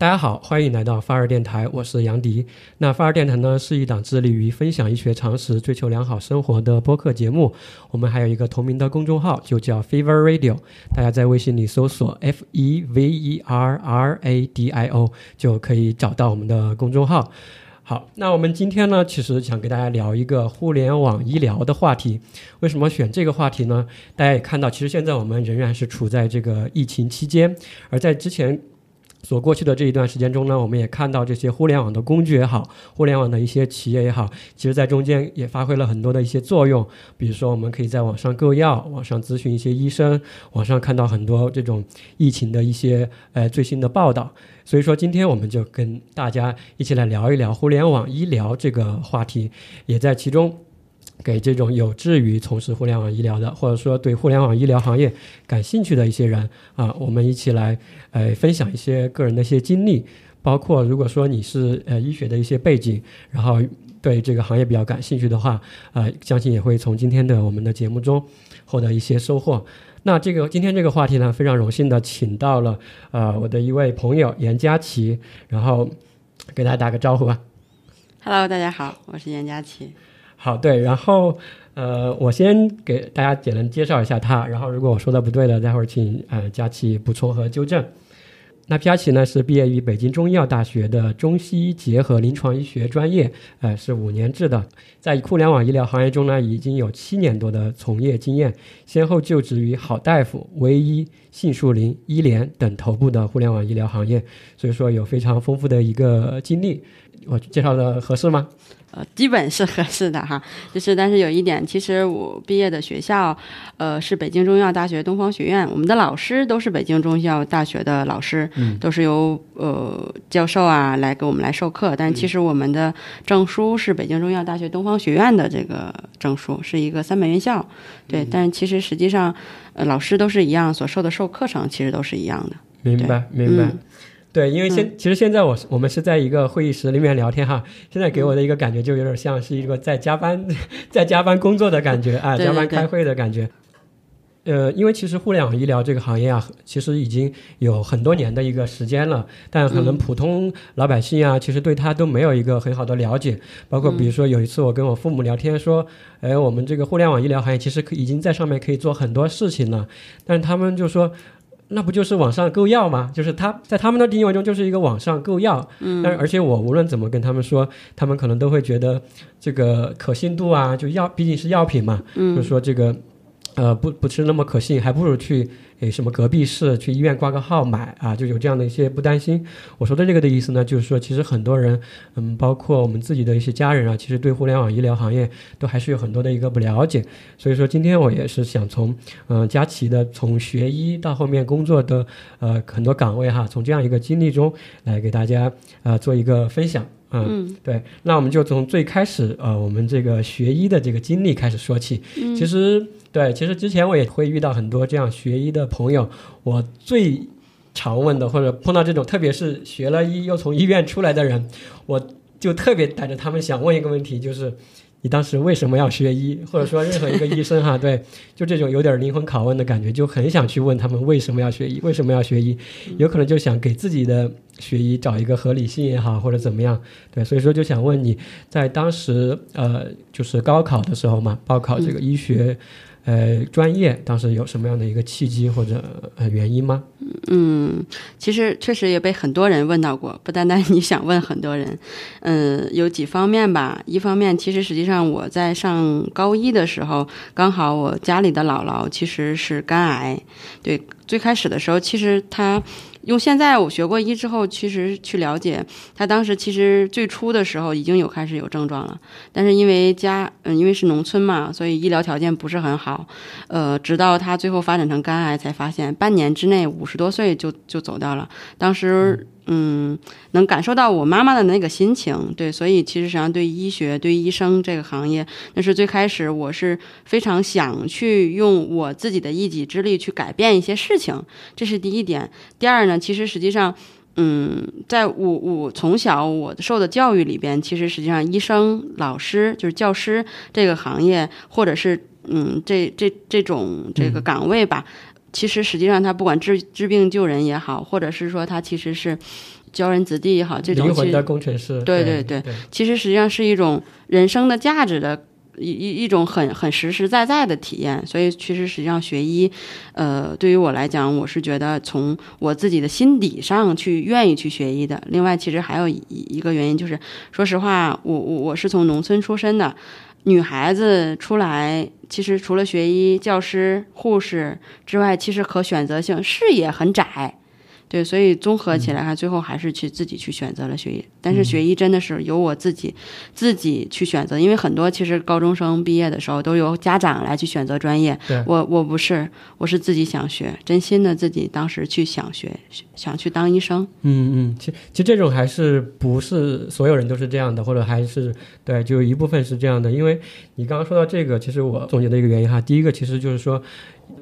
大家好，欢迎来到发热电台，我是杨迪。那发热电台呢是一档致力于分享医学常识、追求良好生活的播客节目。我们还有一个同名的公众号，就叫 Fever Radio。大家在微信里搜索 F E V E R R A D I O 就可以找到我们的公众号。好，那我们今天呢，其实想给大家聊一个互联网医疗的话题。为什么选这个话题呢？大家也看到，其实现在我们仍然是处在这个疫情期间，而在之前。所过去的这一段时间中呢，我们也看到这些互联网的工具也好，互联网的一些企业也好，其实在中间也发挥了很多的一些作用。比如说，我们可以在网上购药，网上咨询一些医生，网上看到很多这种疫情的一些呃最新的报道。所以说，今天我们就跟大家一起来聊一聊互联网医疗这个话题，也在其中。给这种有志于从事互联网医疗的，或者说对互联网医疗行业感兴趣的一些人啊，我们一起来呃分享一些个人的一些经历，包括如果说你是呃医学的一些背景，然后对这个行业比较感兴趣的话，呃，相信也会从今天的我们的节目中获得一些收获。那这个今天这个话题呢，非常荣幸的请到了呃我的一位朋友严佳琪，然后给大家打个招呼吧。Hello，大家好，我是严佳琪。好，对，然后，呃，我先给大家简单介绍一下他，然后如果我说的不对的，待会儿请呃佳琪补充和纠正。那佳琪呢是毕业于北京中医药大学的中西医结合临床医学专业，呃，是五年制的，在互联网医疗行业中呢已经有七年多的从业经验，先后就职于好大夫、唯医、杏树林、医联等头部的互联网医疗行业，所以说有非常丰富的一个经历。我介绍的合适吗？呃，基本是合适的哈，就是但是有一点，其实我毕业的学校，呃，是北京中医药大学东方学院，我们的老师都是北京中医药大学的老师，都是由呃教授啊来给我们来授课，但其实我们的证书是北京中医药大学东方学院的这个证书，是一个三本院校，对，但其实实际上，呃，老师都是一样，所授的授课程其实都是一样的，明白，明白。对，因为现其实现在我我们是在一个会议室里面聊天哈，现在给我的一个感觉就有点像是一个在加班 在加班工作的感觉啊，加班开会的感觉。呃，因为其实互联网医疗这个行业啊，其实已经有很多年的一个时间了，但可能普通老百姓啊，其实对它都没有一个很好的了解。包括比如说有一次我跟我父母聊天说，哎，我们这个互联网医疗行业其实可已经在上面可以做很多事情了，但是他们就说。那不就是网上购药吗？就是他在他们的定义中就是一个网上购药，嗯，但而且我无论怎么跟他们说，他们可能都会觉得这个可信度啊，就药毕竟是药品嘛，嗯，就说这个。呃，不不是那么可信，还不如去诶什么隔壁市去医院挂个号买啊，就有这样的一些不担心。我说的这个的意思呢，就是说其实很多人，嗯，包括我们自己的一些家人啊，其实对互联网医疗行业都还是有很多的一个不了解。所以说今天我也是想从嗯佳琪的从学医到后面工作的呃很多岗位哈，从这样一个经历中来给大家啊做一个分享。嗯，对，那我们就从最开始呃我们这个学医的这个经历开始说起。其实。对，其实之前我也会遇到很多这样学医的朋友，我最常问的或者碰到这种，特别是学了医又从医院出来的人，我就特别带着他们想问一个问题，就是。你当时为什么要学医？或者说任何一个医生哈，对，就这种有点灵魂拷问的感觉，就很想去问他们为什么要学医？为什么要学医？有可能就想给自己的学医找一个合理性也好，或者怎么样？对，所以说就想问你在当时呃，就是高考的时候嘛，报考这个医学。呃，专业当时有什么样的一个契机或者呃原因吗？嗯，其实确实也被很多人问到过，不单单你想问很多人，嗯，有几方面吧。一方面，其实实际上我在上高一的时候，刚好我家里的姥姥其实是肝癌，对，最开始的时候，其实她。用现在我学过医之后，其实去了解，他当时其实最初的时候已经有开始有症状了，但是因为家嗯因为是农村嘛，所以医疗条件不是很好，呃，直到他最后发展成肝癌，才发现半年之内五十多岁就就走掉了，当时。嗯，能感受到我妈妈的那个心情，对，所以其实实际上对医学、对医生这个行业，那是最开始我是非常想去用我自己的一己之力去改变一些事情，这是第一点。第二呢，其实实际上，嗯，在我我从小我受的教育里边，其实实际上医生、老师就是教师这个行业，或者是嗯这这这种这个岗位吧。其实实际上他不管治治病救人也好，或者是说他其实是教人子弟也好，这种灵魂的工程师，对对对，其实实际上是一种人生的价值的。一一一种很很实实在在的体验，所以其实实际上学医，呃，对于我来讲，我是觉得从我自己的心底上去愿意去学医的。另外，其实还有一一个原因就是，说实话，我我我是从农村出身的，女孩子出来，其实除了学医、教师、护士之外，其实可选择性视野很窄。对，所以综合起来，哈，最后还是去自己去选择了学医。但是学医真的是由我自己自己去选择，因为很多其实高中生毕业的时候都由家长来去选择专业。我我不是，我是自己想学，真心的自己当时去想学，想去当医生。嗯嗯，其其实这种还是不是所有人都是这样的，或者还是对，就一部分是这样的。因为你刚刚说到这个，其实我总结的一个原因哈，第一个其实就是说。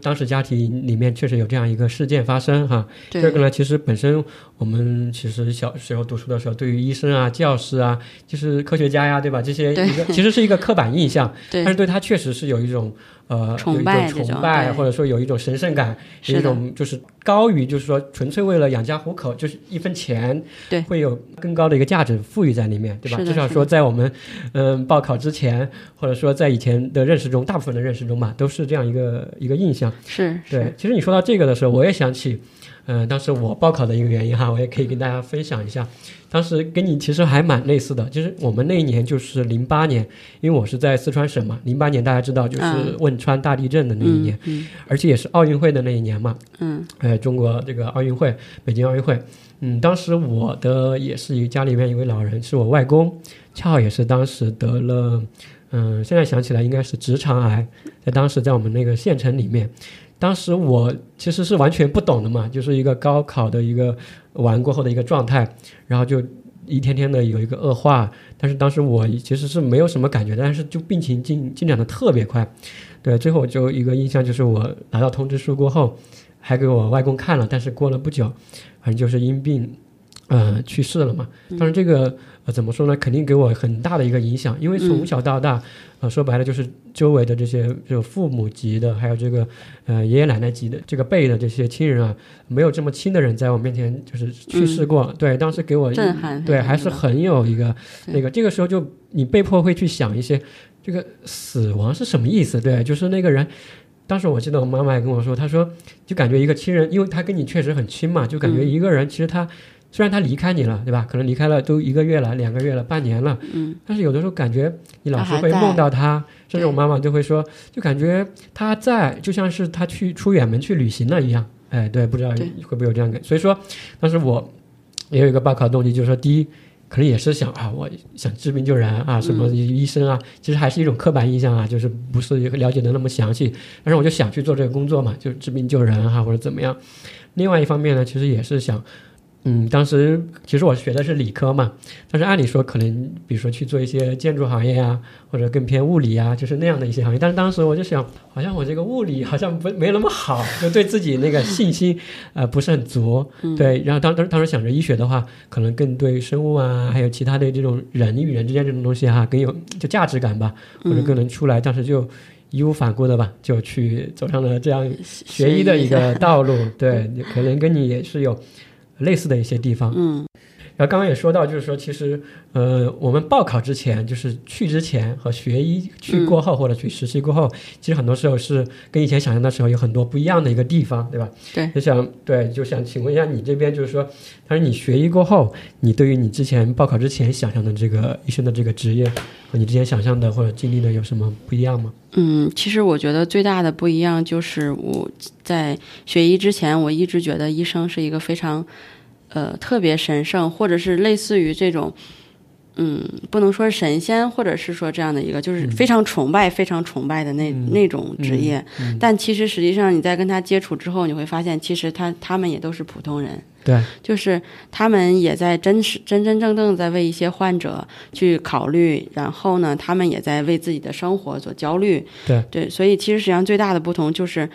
当时家庭里面确实有这样一个事件发生哈。第二个呢，其实本身我们其实小时候读书的时候，对于医生啊、教师啊，就是科学家呀，对吧？这些一个其实是一个刻板印象，但是对他确实是有一种。呃，有一种崇拜，或者说有一种神圣感，有一种就是高于，就是说纯粹为了养家糊口，就是一分钱，对，会有更高的一个价值赋予在里面，对吧？至少说在我们嗯报考之前，或者说在以前的认识中，大部分的认识中吧，都是这样一个一个印象。是，对。其实你说到这个的时候，我也想起，嗯，当时我报考的一个原因哈，我也可以跟大家分享一下。当时跟你其实还蛮类似的，就是我们那一年就是零八年，因为我是在四川省嘛，零八年大家知道就是汶川大地震的那一年，而且也是奥运会的那一年嘛，嗯，呃，中国这个奥运会，北京奥运会，嗯，当时我的也是一家里面一位老人，是我外公，恰好也是当时得了，嗯，现在想起来应该是直肠癌，在当时在我们那个县城里面。当时我其实是完全不懂的嘛，就是一个高考的一个完过后的一个状态，然后就一天天的有一个恶化。但是当时我其实是没有什么感觉，但是就病情进进展的特别快。对，最后我就一个印象就是我拿到通知书过后，还给我外公看了，但是过了不久，反正就是因病，呃，去世了嘛。当然这个。怎么说呢？肯定给我很大的一个影响，因为从小到大，呃，说白了就是周围的这些就父母级的，还有这个呃爷爷奶奶级的这个辈的这些亲人啊，没有这么亲的人在我面前就是去世过。对，当时给我震撼，对，还是很有一个那个。这个时候就你被迫会去想一些，这个死亡是什么意思？对，就是那个人，当时我记得我妈妈也跟我说，她说就感觉一个亲人，因为他跟你确实很亲嘛，就感觉一个人其实他。虽然他离开你了，对吧？可能离开了都一个月了、两个月了、半年了，嗯，但是有的时候感觉你老是会梦到他，甚至我妈妈就会说，就感觉他在，就像是他去出远门去旅行了一样。哎，对，不知道会不会有这样感。所以说，当时我也有一个报考动机，就是说，第一，可能也是想啊，我想治病救人啊，什么医生啊，其实还是一种刻板印象啊，就是不是了解的那么详细。但是我就想去做这个工作嘛，就治病救人哈，或者怎么样。另外一方面呢，其实也是想。嗯，当时其实我学的是理科嘛，但是按理说可能，比如说去做一些建筑行业啊，或者更偏物理啊，就是那样的一些行业。但是当时我就想，好像我这个物理好像不没那么好，就对自己那个信心呃不是很足。对，然后当当当时想着医学的话，可能更对生物啊，还有其他的这种人与人之间这种东西哈，更有就价值感吧，或者更能出来。当时就义无反顾的吧，就去走上了这样学医的一个 道路。对，可能跟你也是有。类似的一些地方，然后刚刚也说到，就是说，其实，呃，我们报考之前，就是去之前和学医去过后，或者去实习过后，其实很多时候是跟以前想象的时候有很多不一样的一个地方，对吧？对，就想对，就想请问一下你这边，就是说，但是你学医过后，你对于你之前报考之前想象的这个医生的这个职业，和你之前想象的或者经历的有什么不一样吗？嗯，其实我觉得最大的不一样就是我在学医之前，我一直觉得医生是一个非常，呃，特别神圣，或者是类似于这种，嗯，不能说是神仙，或者是说这样的一个，就是非常崇拜、非常崇拜的那那种职业。但其实实际上你在跟他接触之后，你会发现，其实他他们也都是普通人。对，就是他们也在真实真真正正在为一些患者去考虑，然后呢，他们也在为自己的生活所焦虑。对对，所以其实实际上最大的不同就是，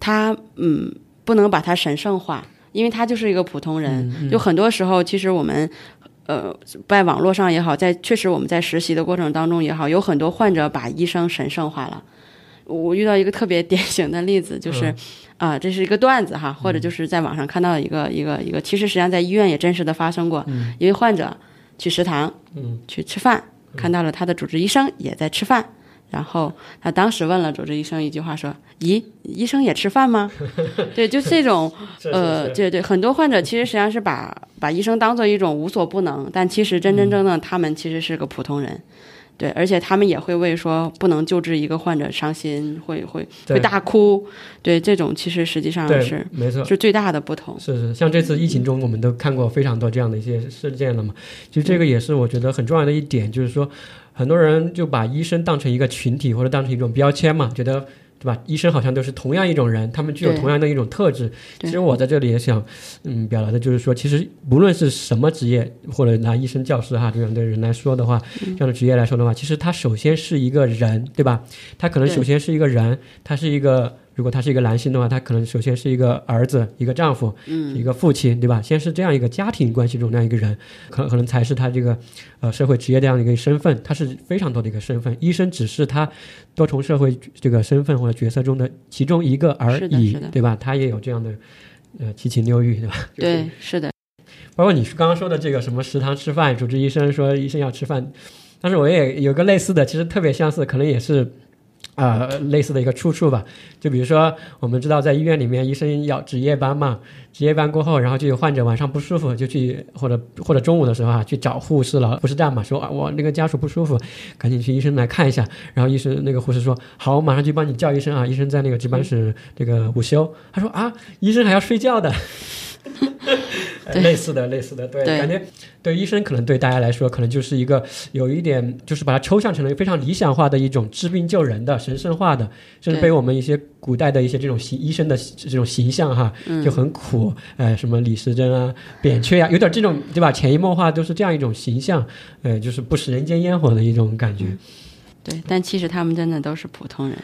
他嗯不能把它神圣化，因为他就是一个普通人。就很多时候，其实我们呃在网络上也好，在确实我们在实习的过程当中也好，有很多患者把医生神圣化了。我遇到一个特别 典型的例子，就是啊、这是一个段子哈，或者就是在网上看到一个一个一个，其实实际上在医院也真实的发生过，一位患者去食堂，嗯，去吃饭，看到了他的主治医生也在吃饭。然后他当时问了主治医生一句话，说：“咦，医生也吃饭吗？” 对，就这种 呃，对对，很多患者其实实际上是把把医生当做一种无所不能，但其实真真正正他们其实是个普通人，对，而且他们也会为说不能救治一个患者伤心，会会会大哭，对，这种其实实际上是没错。是最大的不同。是是，像这次疫情中，我们都看过非常多这样的一些事件了嘛。其实这个也是我觉得很重要的一点，就是说，很多人就把医生当成一个群体或者当成一种标签嘛，觉得对吧？医生好像都是同样一种人，他们具有同样的一种特质。其实我在这里也想，嗯，表达的就是说，其实无论是什么职业，或者拿医生、教师哈这样的人来说的话，嗯这样的职业来说的话，其实他首先是一个人，对吧？他可能首先是一个人，他是一个。如果他是一个男性的话，他可能首先是一个儿子、一个丈夫，嗯一个父亲，对吧？先是这样一个家庭关系中那样一个人，可可能才是他这个呃社会职业这样的一个身份，他是非常多的一个身份。医生只是他多重社会这个身份或者角色中的其中一个而已对吧？他也有这样的呃七情六欲，对吧？对，是的，包括你刚刚说的这个什么食堂吃饭，主治医生说医生要吃饭，但是我也有个类似的，其实特别相似，可能也是。啊、类似的一个出处吧，就比如说，我们知道在医院里面，医生要值夜班嘛，值夜班过后，然后就有患者晚上不舒服，就去或者或者中午的时候啊，去找护士了，护士站嘛，说啊我那个家属不舒服，赶紧去医生来看一下。然后医生那个护士说好，我马上去帮你叫医生啊，医生在那个值班室这个午休。他说啊，医生还要睡觉的。类似的，类似的，对，对感觉对医生可能对大家来说，可能就是一个有一点，就是把它抽象成了一个非常理想化的一种治病救人的、神圣化的，甚至被我们一些古代的一些这种形医生的这种形象哈，就很苦，呃，什么李时珍啊、扁鹊呀、有点这种对吧？潜移默化都是这样一种形象，呃，就是不食人间烟火的一种感觉。对，但其实他们真的都是普通人。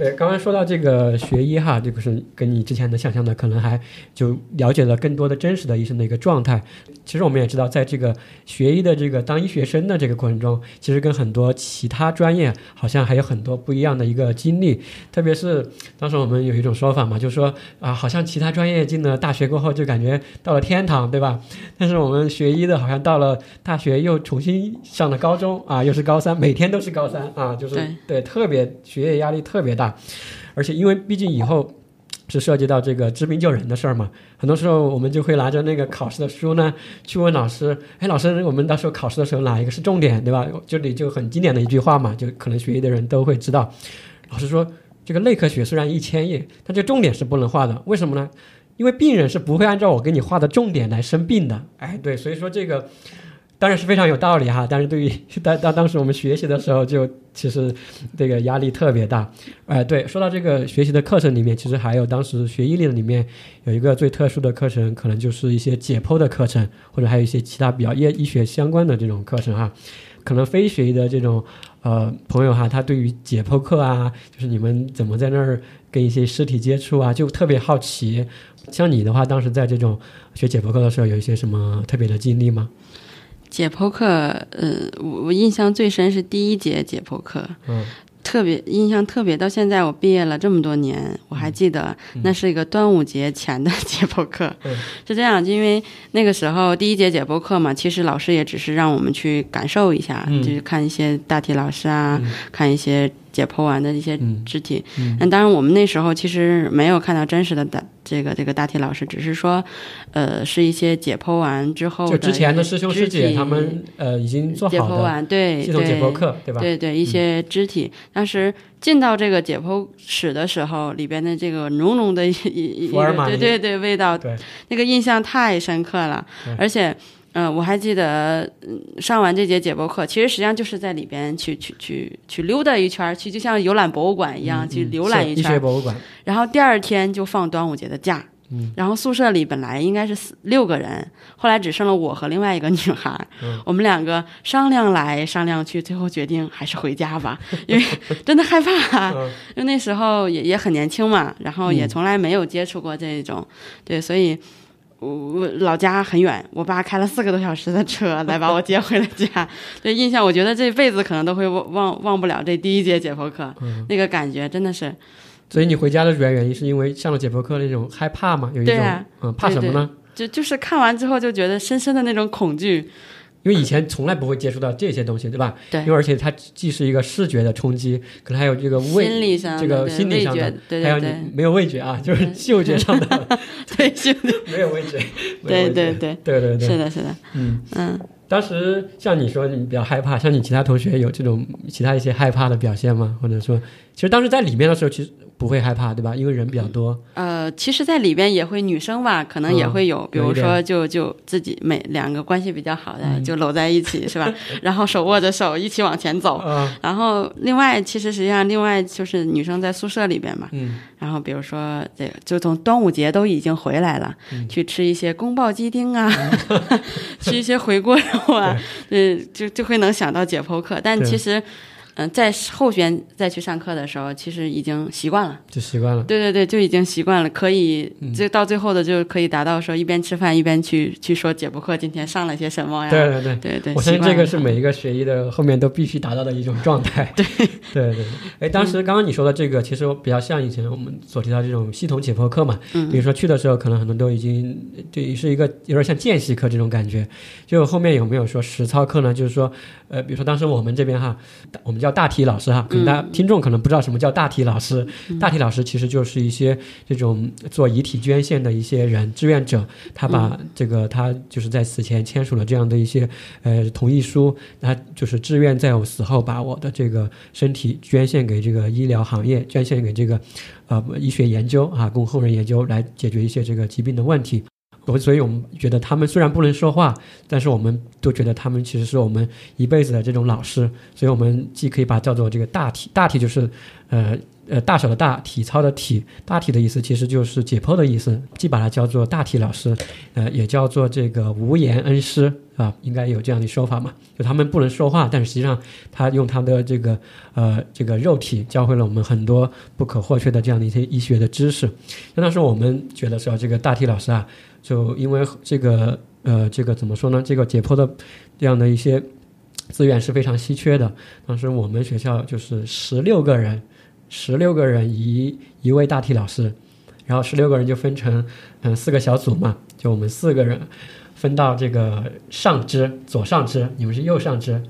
对，刚刚说到这个学医哈，这个是跟你之前的想象的可能还就了解了更多的真实的医生的一个状态。其实我们也知道，在这个学医的这个当医学生的这个过程中，其实跟很多其他专业好像还有很多不一样的一个经历。特别是当时我们有一种说法嘛，就是说啊，好像其他专业进了大学过后就感觉到了天堂，对吧？但是我们学医的好像到了大学又重新上了高中啊，又是高三，每天都是高三啊，就是对对特别学业压力特别大，而且因为毕竟以后。是涉及到这个治病救人的事儿嘛，很多时候我们就会拿着那个考试的书呢，去问老师，哎，老师，我们到时候考试的时候哪一个是重点，对吧？这里就很经典的一句话嘛，就可能学医的人都会知道。老师说，这个内科学虽然一千页，但这重点是不能画的，为什么呢？因为病人是不会按照我给你画的重点来生病的。哎，对，所以说这个当然是非常有道理哈，但是对于 当当当时我们学习的时候，就其实这个压力特别大。哎，对，说到这个学习的课程里面，其实还有当时学医的里面有一个最特殊的课程，可能就是一些解剖的课程，或者还有一些其他比较医医学相关的这种课程哈。可能非学医的这种呃朋友哈，他对于解剖课啊，就是你们怎么在那儿跟一些尸体接触啊，就特别好奇。像你的话，当时在这种学解剖课的时候，有一些什么特别的经历吗？解剖课，呃，我我印象最深是第一节解剖课，嗯，特别印象特别，到现在我毕业了这么多年，我还记得那是一个端午节前的 解剖课。嗯。是这样，因为那个时候第一节解剖课嘛，其实老师也只是让我们去感受一下，嗯。就是看一些大体老师啊，看一些解剖完的一些嗯肢体。嗯那当然，我们那时候其实没有看到真实的大这个这个大体老师，只是说，呃，是一些解剖完之后就之前的师兄师姐他们呃已经做解好的剖完，对系统解剖对课，对吧？嗯对对，一些肢体。当时进到这个解剖室的时候，里边的这个浓浓的一一对对对味道，对那个印象太深刻了。而且，嗯、我还记得嗯上完这节解剖课，其实实际上就是在里边去去去去溜达一圈，去就像游览博物馆一样、去嗯浏览一圈博物馆，然后第二天就放端午节的假。嗯然后宿舍里本来应该是四六个人，后来只剩了我和另外一个女孩。嗯 我们两个商量来商量去，最后决定还是回家吧，因为 真的害怕。嗯因为那时候也也很年轻嘛，然后也嗯从来没有接触过这种，对，所以我老家很远，我爸开了四个多小时的车来把我接回了家。这印象，我觉得这辈子可能都会忘忘忘不了这第一节解剖课，那个感觉真的是。所以你回家的主要原因是因为上了解剖课那种害怕嘛？有一种嗯，怕什么呢？就就是看完之后就觉得深深的那种恐惧。因为以前从来不会接触到这些东西，对吧？对。因为而且它既是一个视觉的冲击，可能还有这个味，心理上这个心理上的，还有你没有味觉啊，就是嗅觉上的，对，嗅觉 没有味觉，对对对对对对，是的，是的，嗯嗯。当时像你说你比较害怕，像你其他同学有这种其他一些害怕的表现吗？或者说，其实当时在里面的时候，其实。不会害怕，对吧？因为人比较多。呃，其实，在里边也会女生吧，可能也会有，比如说，就就自己每两个关系比较好的，就搂在一起，是吧？然后手握着手一起往前走。然后，另外，其实实际上，另外就是女生在宿舍里边嘛。嗯。然后，比如说，这个就从端午节都已经回来了，去吃一些宫爆鸡丁啊，吃一些回锅肉啊，嗯，就就会能想到解剖课，但其实。嗯，在后边再去上课的时候，其实已经习惯了，就习惯了。对对对，就已经习惯了，可以这到最后的就可以达到说一边吃饭一边去去说解剖课今天上了些什么呀？对对对对对，我相信这个是每一个学医的后面都必须达到的一种状态。对对对，哎，当时刚刚你说的这个，其实比较像以前我们所提到这种系统解剖课嘛。嗯。比如说去的时候，可能很多都已经对是一个有点像见习课这种感觉。就后面有没有说实操课呢？就是说，呃，比如说当时我们这边哈，我们叫大体老师哈，可能大家听众可能不知道什么叫大体老师。大体老师其实就是一些这种做遗体捐献的一些人，志愿者，他把这个他就是在死前签署了这样的一些呃同意书，他就是志愿在我死后把我的这个身体捐献给这个医疗行业，捐献给这个呃医学研究啊，供后人研究来解决一些这个疾病的问题。所以，我们觉得他们虽然不能说话，但是我们都觉得他们其实是我们一辈子的这种老师。所以，我们既可以把它叫做这个大体，大体就是，呃呃，大小的大，体操的体，大体的意思其实就是解剖的意思，既把它叫做大体老师，呃，也叫做这个无言恩师啊，应该有这样的说法嘛？就他们不能说话，但实际上他用他的这个呃这个肉体教会了我们很多不可或缺的这样的一些医学的知识。那当时我们觉得说，这个大体老师啊。就因为这个呃，这个怎么说呢？这个解剖的这样的一些资源是非常稀缺的。当时我们学校就是十六个人，十六个人一一位大体老师，然后十六个人就分成嗯四个小组嘛，就我们四个人分到这个上肢左上肢，你们是右上肢。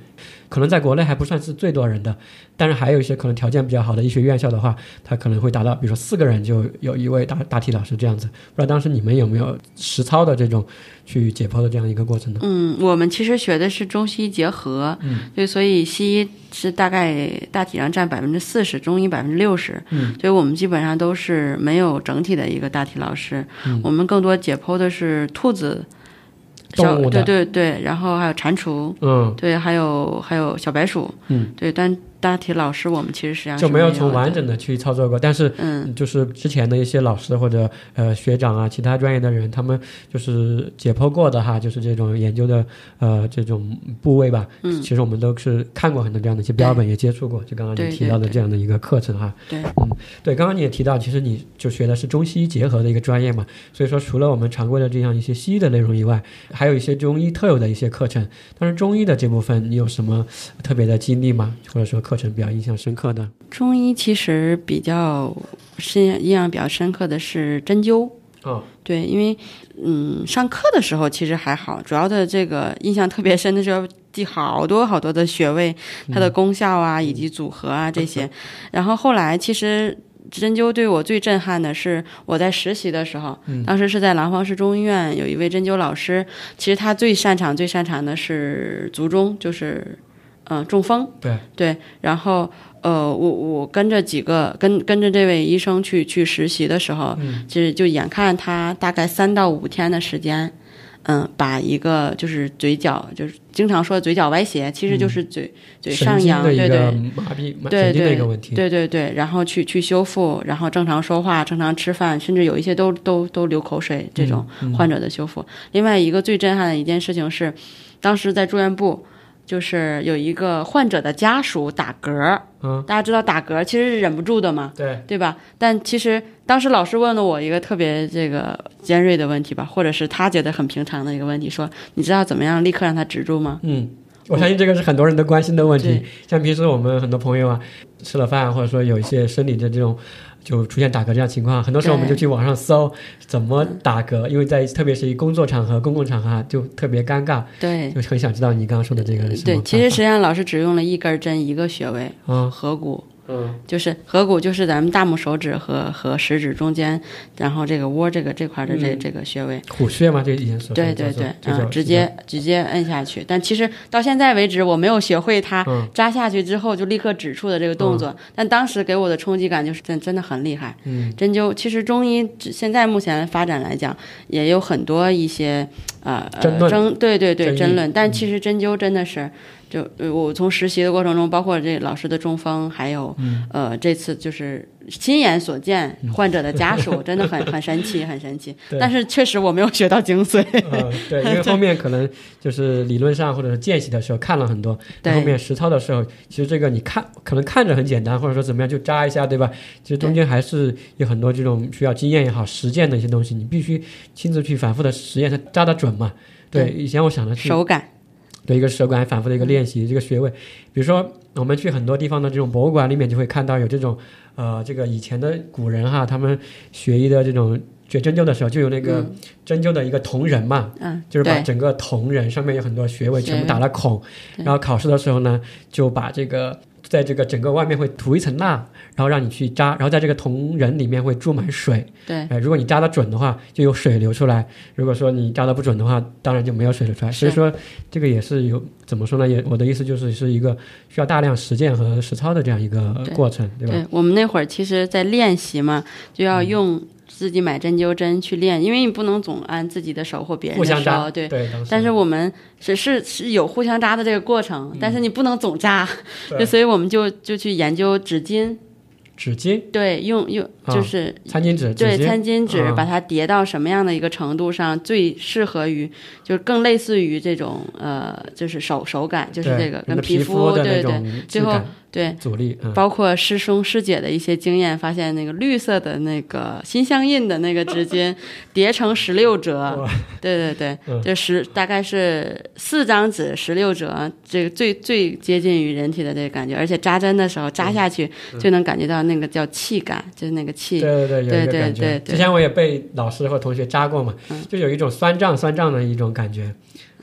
可能在国内还不算是最多人的，但是还有一些可能条件比较好的医学院校的话，它可能会达到，比如说四个人就有一位大大体老师这样子。不知道当时你们有没有实操的这种去解剖的这样一个过程呢？嗯，我们其实学的是中西医结合，嗯，对，所以西医是大概大体上占百分之四十，中医百分之六十，嗯，所以我们基本上都是没有整体的一个大体老师，嗯，我们更多解剖的是兔子。动物对对对，然后还有蟾蜍，嗯，对，还有还有小白鼠，嗯，对，但。大体老师，我们其实实际上就没有从完整的去操作过，但是嗯，就是之前的一些老师或者呃学长啊，其他专业的人，他们就是解剖过的哈，就是这种研究的呃这种部位吧。嗯，其实我们都是看过很多这样的一些标本，也接触过，就刚刚你提到的这样的一个课程哈。对，嗯，对，刚刚你也提到，其实你就学的是中西医结合的一个专业嘛，所以说除了我们常规的这样一些西医的内容以外，还有一些中医特有的一些课程。但是中医的这部分，你有什么特别的经历吗？或者说课程比较印象深？刻的中医其实比较深印象比较深刻的是针灸哦，对，因为嗯上课的时候其实还好，主要的这个印象特别深的是要记好多好多的穴位，它的功效啊以及组合啊这些。然后后来其实针灸对我最震撼的是我在实习的时候，当时是在廊坊市中医院有一位针灸老师，其实他最擅长最擅长的是足中，就是嗯中风，对对，然后。呃，我我跟着几个跟跟着这位医生去去实习的时候，其实就眼看他大概三到五天的时间，嗯，把一个就是嘴角就是经常说嘴角歪斜，其实就是嘴嘴上扬，对对，麻痹对对对对对对，然后去去修复，然后正常说话，正常吃饭，甚至有一些都都都流口水这种患者的修复。另外一个最震撼的一件事情是，当时在住院部。就是有一个患者的家属打嗝，嗯，大家知道打嗝其实是忍不住的嘛，对对吧？但其实当时老师问了我一个特别这个尖锐的问题吧，或者是他觉得很平常的一个问题，说你知道怎么样立刻让他止住吗？嗯，我相信这个是很多人都关心的问题对。像平时我们很多朋友啊，吃了饭或者说有一些生理的这种。就出现打嗝这样情况，很多时候我们就去网上搜怎么打嗝，因为在特别是一工作场合、公共场合啊就特别尴尬。对，就很想知道你刚刚说的这个对，其实实际上老师只用了一根针一个穴位，法啊，合谷。嗯。就是合谷，就是咱们大拇手指和和食指中间，然后这个窝这个这块的这、嗯。这个穴位，虎穴嘛，这以前所说对对对，啊、叫做这叫直接。直接摁下去。但其实到现在为止，我没有学会它嗯。扎下去之后就立刻止触的这个动作。但当时给我的冲击感就是真真的很厉害。嗯。针灸其实中医只现在目前发展来讲，也有很多一些呃争对对对争论，但嗯。其实针灸真的是。就呃我从实习的过程中，包括这老师的中风，还有、嗯呃这次就是亲眼所见患者的家属，真的很很神奇，很神奇。但是确实我没有学到精髓。呃，对，因为后面可能就是理论上或者是见习的时候看了很多，对后面实操的时候，其实这个你看可能看着很简单，或者说怎么样就扎一下，对吧？其实中间还是有很多这种需要经验也好、实践的一些东西，你必须亲自去反复的实验，它扎得准嘛。对，以前我想的是手感，对一个手感反复的一个练习，这个穴位，比如说我们去很多地方的这种博物馆里面，就会看到有这种呃，这个以前的古人哈，他们学医的这种学针灸的时候，就有那个针灸的一个铜人嘛，嗯，就是把整个铜人上面有很多穴位全部打了孔，然后考试的时候呢，就把这个在这个整个外面会涂一层蜡，然后让你去扎，然后在这个铜人里面会注满水，对哎，如果你扎的准的话，就有水流出来；如果说你扎的不准的话，当然就没有水流出来。所以说，这个也是有怎么说呢？也我的意思就是是一个需要大量实践和实操的这样一个过程，对吧？对我们那会儿其实，在练习嘛，就要用自己买针灸针去练，因为你不能总按自己的手或别人的手，对。对，但是我们是是是有互相扎的这个过程，但是你不能总扎，就所以我们就就去研究纸巾，纸巾、对，用用啊就是餐巾纸、对餐巾纸啊把它叠到什么样的一个程度上，最适合于，就是更类似于这种呃，就是手手感，就是这个跟皮肤，的对对最后对，阻力，嗯，包括师兄师姐的一些经验，发现那个绿色的那个心相印的那个纸巾叠成十六折，对对对，嗯。这十大概是四张纸十六折，这个最最接近于人体的这个感觉，而且扎针的时候扎下去就能感觉到那个叫气感，就是那个气，对对对，对对。之前我也被老师或同学扎过嘛，嗯。就有一种酸胀酸胀的一种感觉。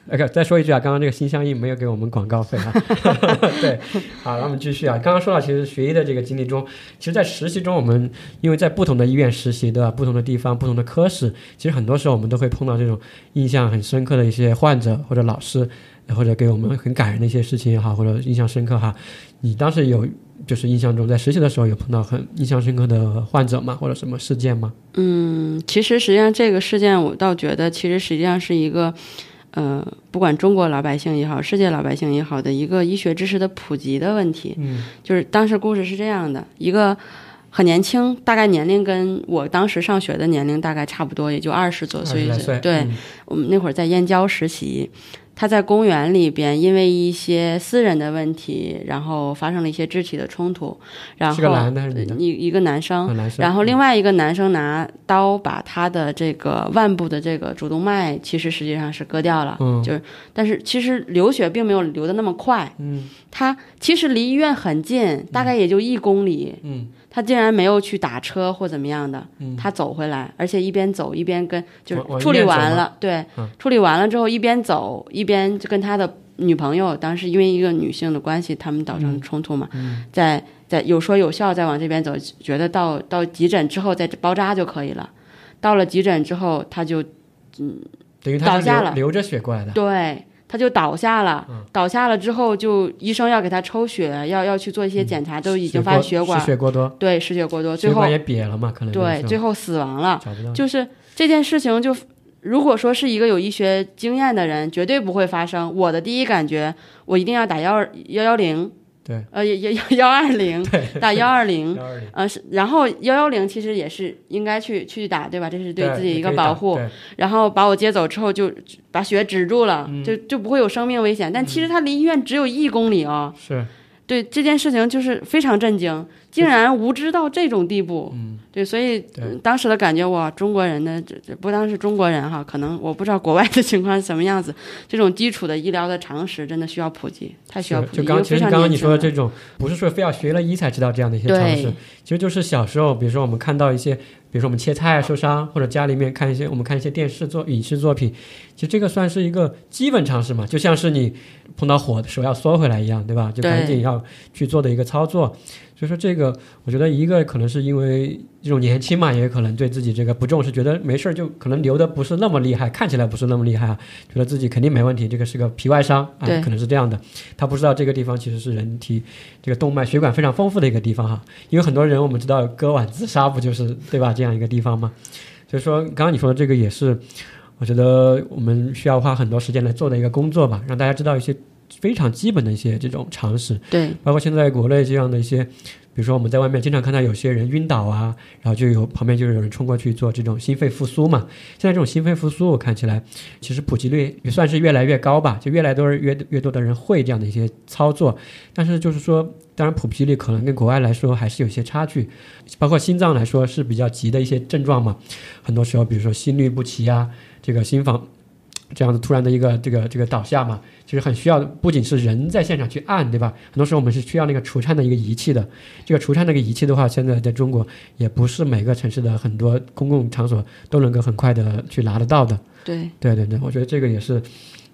OK，再说一句啊，刚刚这个心相印没有给我们广告费啊。对，好，那我们继续啊。刚刚说到，其实学医的这个经历中，其实，在实习中，我们因为在不同的医院实习，对吧？不同的地方，不同的科室，其实很多时候我们都会碰到这种印象很深刻的一些患者或者老师，或者给我们很感人的一些事情也好，或者印象深刻哈。你当时有就是印象中在实习的时候有碰到很印象深刻的患者吗？或者什么事件吗？嗯，其实实际上这个事件，我倒觉得其实实际上是一个。呃，不管中国老百姓也好，世界老百姓也好的一个医学知识的普及的问题，嗯。就是当时故事是这样的：一个很年轻，大概年龄跟我当时上学的年龄大概差不多，也就二十多岁对，嗯。我们那会儿在燕郊实习，他在公园里边因为一些私人的问题，然后发生了一些肢体的冲突，然后是个男的还是女的？一一个男生，啊男生。然后另外一个男生拿刀把他的这个腕部的这个主动脉，其实实际上是割掉了，嗯。就是但是其实流血并没有流的那么快，嗯。他其实离医院很近，大概也就一公里，嗯他竟然没有去打车或怎么样的，嗯。他走回来，而且一边走一边跟就是处理完了，对，嗯。处理完了之后一边走一边就跟他的女朋友，当时因为一个女性的关系，他们导成冲突嘛，嗯。在在有说有笑再往这边走，觉得到到急诊之后再包扎就可以了。到了急诊之后，他就嗯等于他倒下了流流着血过来的。对，他就倒下了。嗯倒下了之后，就医生要给他抽血，要要去做一些检查，都已经发现血管失血过多，对失血过多，最后也瘪了嘛，可能对最后死亡了。就是这件事情就，如果说是一个有医学经验的人，绝对不会发生。我的第一感觉，我一定要打幺二幺幺零，对，呃幺幺幺二零，打幺二零。呃，是，然后幺幺零其实也是应该去去打，对吧？这是对自己一个保护。然后把我接走之后，就把血止住了，嗯就就不会有生命危险。但其实他离医院只有一公里哦，是对这件事情就是非常震惊，竟然无知到这种地步。嗯，对，所以当时的感觉，哇，中国人的这这不单是中国人哈，可能我不知道国外的情况是什么样子。这种基础的医疗的常识真的需要普及，太需要普及。就刚其实刚刚你说的这种，不是说非要学了医才知道这样的一些常识，其实就是小时候，比如说我们看到一些，比如说我们切菜受伤，或者家里面看一些我们看一些电视作影视作品，其实这个算是一个基本常识嘛，就像是你。碰到火的时候要缩回来一样，对吧？就赶紧要去做的一个操作。所以说这个，我觉得一个可能是因为这种年轻嘛，也可能对自己这个不重视，觉得没事儿就可能流的不是那么厉害，看起来不是那么厉害啊，觉得自己肯定没问题，这个是个皮外伤啊，可能是这样的。他不知道这个地方其实是人体这个动脉血管非常丰富的一个地方哈，因为很多人我们知道割腕自杀不就是对吧？这样一个地方嘛？所以说刚刚你说的这个也是。我觉得我们需要花很多时间来做的一个工作吧，让大家知道一些非常基本的一些这种常识。对，包括现在国内这样的一些，比如说我们在外面经常看到有些人晕倒啊，然后就有旁边就是有人冲过去做这种心肺复苏嘛。现在这种心肺复苏，我看起来其实普及率也算是越来越高吧，就越来多越越多的人会这样的一些操作。但是就是说，当然普及率可能跟国外来说还是有些差距。包括心脏来说是比较急的一些症状嘛，很多时候比如说心律不齐啊。这个心房这样子突然的一个这个这个倒下嘛，其实很需要不仅是人在现场去按，对吧？很多时候我们是需要那个除颤的一个仪器的。这个除颤那个仪器的话，现在在中国也不是每个城市的很多公共场所都能够很快的去拿得到的。对对对对，我觉得这个也是，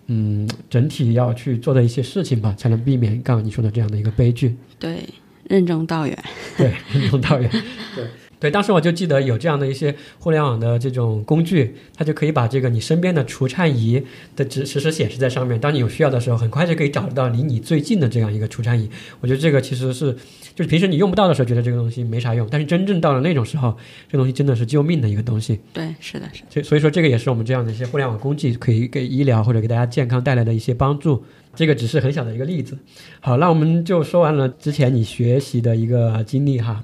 嗯，整体要去做的一些事情吧，才能避免刚刚你说的这样的一个悲剧。对，任重道远。对，任重道远。对。对，当时我就记得有这样的一些互联网的这种工具，它就可以把这个你身边的除颤仪的实实时显示在上面。当你有需要的时候，很快就可以找得到离你最近的这样一个除颤仪。我觉得这个其实是，就是平时你用不到的时候，觉得这个东西没啥用，但是真正到了那种时候，这东西真的是救命的一个东西。对，是的，是。所以所以说，这个也是我们这样的一些互联网工具可以给医疗或者给大家健康带来的一些帮助。这个只是很小的一个例子。好，那我们就说完了之前你学习的一个经历哈。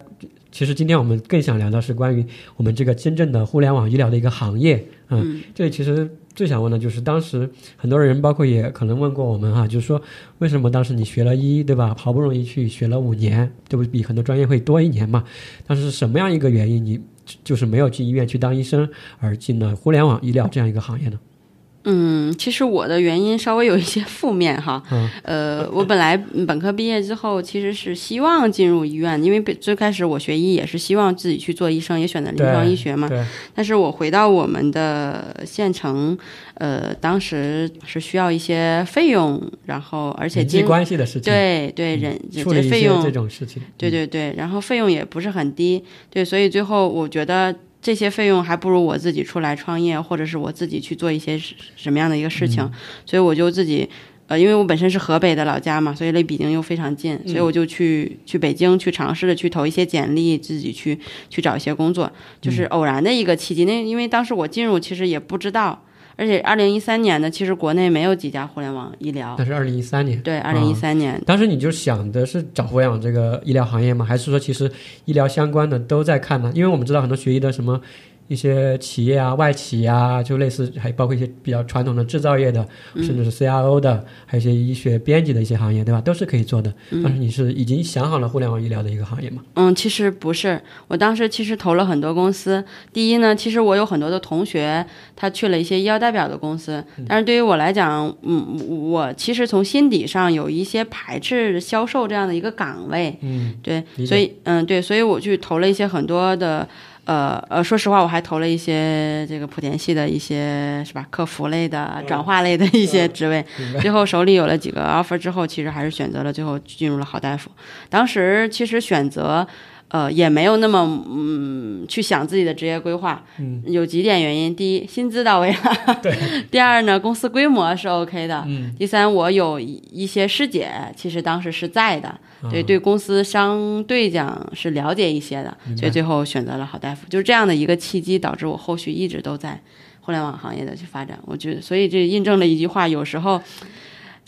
其实今天我们更想聊的是关于我们这个真正的互联网医疗的一个行业，嗯，这里其实最想问的就是当时很多人，包括也可能问过我们哈，就是说为什么当时你学了医，对吧？好不容易去学了五年，这不比很多专业会多一年嘛？但是什么样一个原因，你就是没有进医院去当医生，而进了互联网医疗这样一个行业呢？嗯，其实我的原因稍微有一些负面哈。嗯。呃，我本来本科毕业之后其实是希望进入医院，因为最开始我学医也是希望自己去做医生，也选择临床医学嘛。对。但是我回到我们的县城，呃，当时是需要一些费用，然后而且经关系的事情。对对，人处理费用这种事情。对对对，然后费用也不是很低，对，所以最后我觉得。这些费用还不如我自己出来创业，或者是我自己去做一些什么样的一个事情，所以我就自己，呃，因为我本身是河北的老家嘛，所以离北京又非常近，所以我就去去北京去尝试着去投一些简历，自己去去找一些工作，就是偶然的一个契机。那因为当时我进入其实也不知道。而且二零一三年呢，其实国内没有几家互联网医疗。那是二零一三年。对，二零一三年。当时你就想的是找互联网这个医疗行业吗？还是说其实医疗相关的都在看呢？因为我们知道很多学医的什么。一些企业啊，外企啊，就类似，还包括一些比较传统的制造业的，甚至是 CRO 的，还有一些医学编辑的一些行业，对吧？都是可以做的。但是你是已经想好了互联网医疗的一个行业吗？嗯，其实不是。我当时其实投了很多公司。第一呢，其实我有很多的同学，他去了一些医药代表的公司。但是对于我来讲，嗯，我其实从心底上有一些排斥销售这样的一个岗位。嗯，对，所以，嗯，对，所以我去投了一些很多的。呃呃，说实话，我还投了一些这个莆田系的一些是吧，客服类的、转化类的一些职位。最后手里有了几个 offer 之后，其实还是选择了最后进入了好大夫。当时其实选择。呃，也没有那么嗯去想自己的职业规划，嗯，有几点原因：第一，薪资到位了；对，第二呢，公司规模是 OK 的；嗯，第三，我有一些师姐，其实当时是在的，对，对公司相对讲是了解一些的，所以最后选择了好大夫，就是这样的一个契机，导致我后续一直都在互联网行业的去发展。我觉得，所以这印证了一句话：有时候。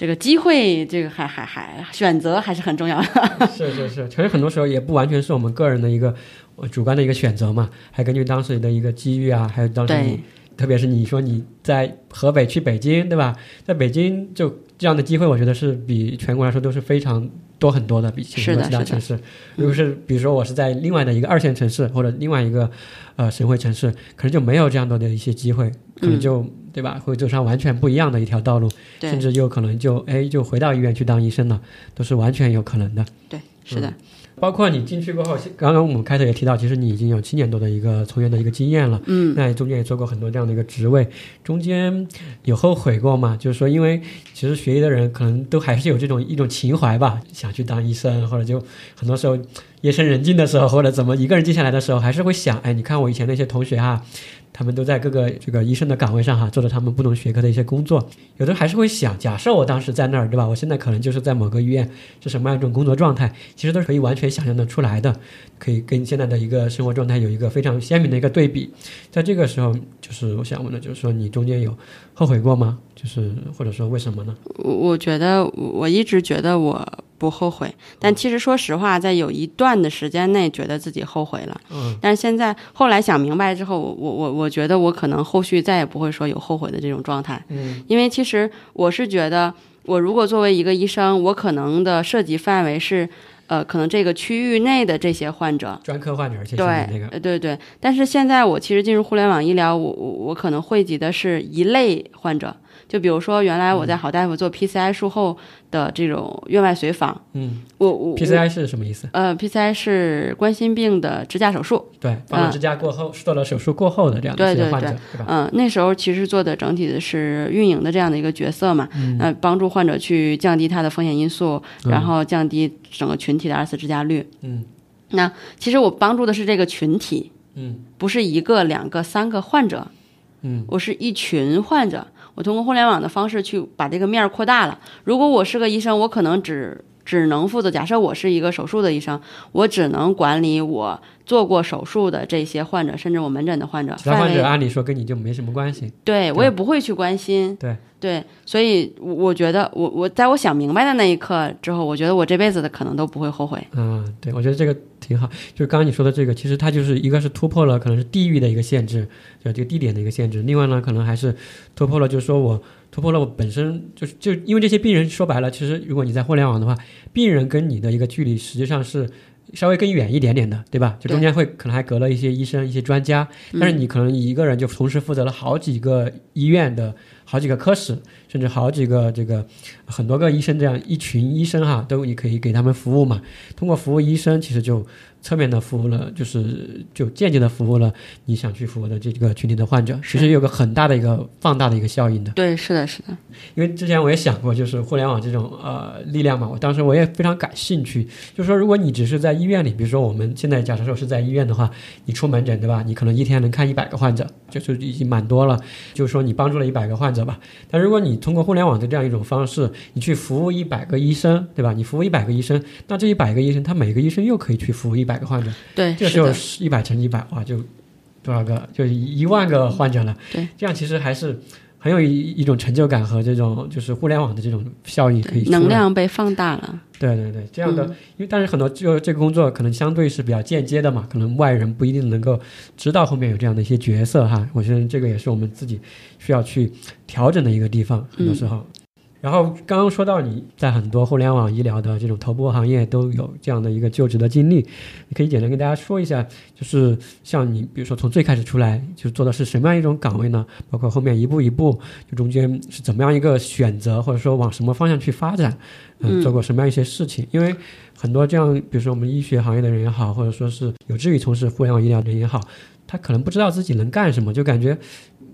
这个机会，这个还还还选择还是很重要的。是 是是，其实很多时候也不完全是我们个人的一个主观的一个选择嘛，还根据当时的一个机遇啊，还有当时你特别是你说你在河北去北京，对吧？在北京就这样的机会，我觉得是比全国来说都是非常多很多的，比其他城市。如果是比如说我是在另外的一个二线城市或者另外一个呃省会城市，可能就没有这样多的一些机会，可能就对吧？会走上完全不一样的一条道路，甚至有可能就哎就回到医院去当医生了，都是完全有可能的。对，是的。包括你进去过后，刚刚我们开头也提到，其实你已经有七年多的一个从业的一个经验了。嗯，那中间也做过很多这样的一个职位，中间有后悔过吗？就是说，因为其实学医的人可能都还是有这种一种情怀吧，想去当医生，或者就很多时候夜深人静的时候，或者怎么一个人静下来的时候，还是会想，哎，你看我以前那些同学哈。他们都在各个这个医生的岗位上哈，做着他们不同学科的一些工作。有的还是会想，假设我当时在那儿，对吧？我现在可能就是在某个医院，是什么样一种工作状态？其实都是可以完全想象的出来的，可以跟现在的一个生活状态有一个非常鲜明的一个对比。在这个时候，就是我想问的，就是说你中间有后悔过吗？就是或者说为什么呢？我我觉得我一直觉得我。不后悔，但其实说实话，在有一段的时间内，觉得自己后悔了。嗯，但是现在后来想明白之后，我我我我觉得我可能后续再也不会说有后悔的这种状态。嗯，因为其实我是觉得，我如果作为一个医生，我可能的涉及范围是，呃，可能这个区域内的这些患者，专科患者，对，那个，对对。但是现在我其实进入互联网医疗，我我我可能汇集的是一类患者。就比如说，原来我在好大夫做 PCI 术后的这种院外随访，嗯，我我 PCI 是什么意思？呃，PCI 是冠心病的支架手术，对，放了支架过后，做了手术过后的这样的一些患者，对吧？嗯，那时候其实做的整体的是运营的这样的一个角色嘛，呃，帮助患者去降低他的风险因素，然后降低整个群体的二次支架率。嗯，那其实我帮助的是这个群体，嗯，不是一个、两个、三个患者，嗯，我是一群患者。我通过互联网的方式去把这个面儿扩大了。如果我是个医生，我可能只只能负责。假设我是一个手术的医生，我只能管理我做过手术的这些患者，甚至我门诊的患者。其他患者按理说跟你就没什么关系。对我也不会去关心。对对，所以我觉得，我我在我想明白的那一刻之后，我觉得我这辈子的可能都不会后悔。嗯，对，我觉得这个挺好。就是刚刚你说的这个，其实它就是一个是突破了可能是地域的一个限制。就这个地点的一个限制，另外呢，可能还是突破了，就是说我突破了我本身就是就因为这些病人说白了，其实如果你在互联网的话，病人跟你的一个距离实际上是稍微更远一点点的，对吧？就中间会可能还隔了一些医生、一些专家，但是你可能一个人就同时负责了好几个医院的好几个科室，甚至好几个这个很多个医生这样一群医生哈，都你可以给他们服务嘛。通过服务医生，其实就。侧面的服务了，就是就间接的服务了你想去服务的这个群体的患者，其实有个很大的一个放大的一个效应的。对，是的，是的。因为之前我也想过，就是互联网这种呃力量嘛，我当时我也非常感兴趣。就是说，如果你只是在医院里，比如说我们现在假设说是在医院的话，你出门诊对吧？你可能一天能看一百个患者，就是已经蛮多了。就是说你帮助了一百个患者吧。但如果你通过互联网的这样一种方式，你去服务一百个医生，对吧？你服务一百个医生，那这一百个医生，他每个医生又可以去服务一百。个患者，对，这就是一百乘一百，哇，就多少个？就一万个患者了。对，这样其实还是很有一一种成就感和这种就是互联网的这种效益可以能量被放大了。对对对，这样的，因为但是很多就这个工作可能相对是比较间接的嘛，可能外人不一定能够知道后面有这样的一些角色哈。我觉得这个也是我们自己需要去调整的一个地方，很多时候。然后刚刚说到你在很多互联网医疗的这种头部行业都有这样的一个就职的经历，你可以简单跟大家说一下，就是像你比如说从最开始出来就做的是什么样一种岗位呢？包括后面一步一步就中间是怎么样一个选择，或者说往什么方向去发展，嗯，做过什么样一些事情？因为很多这样比如说我们医学行业的人也好，或者说是有志于从事互联网医疗的人也好，他可能不知道自己能干什么，就感觉。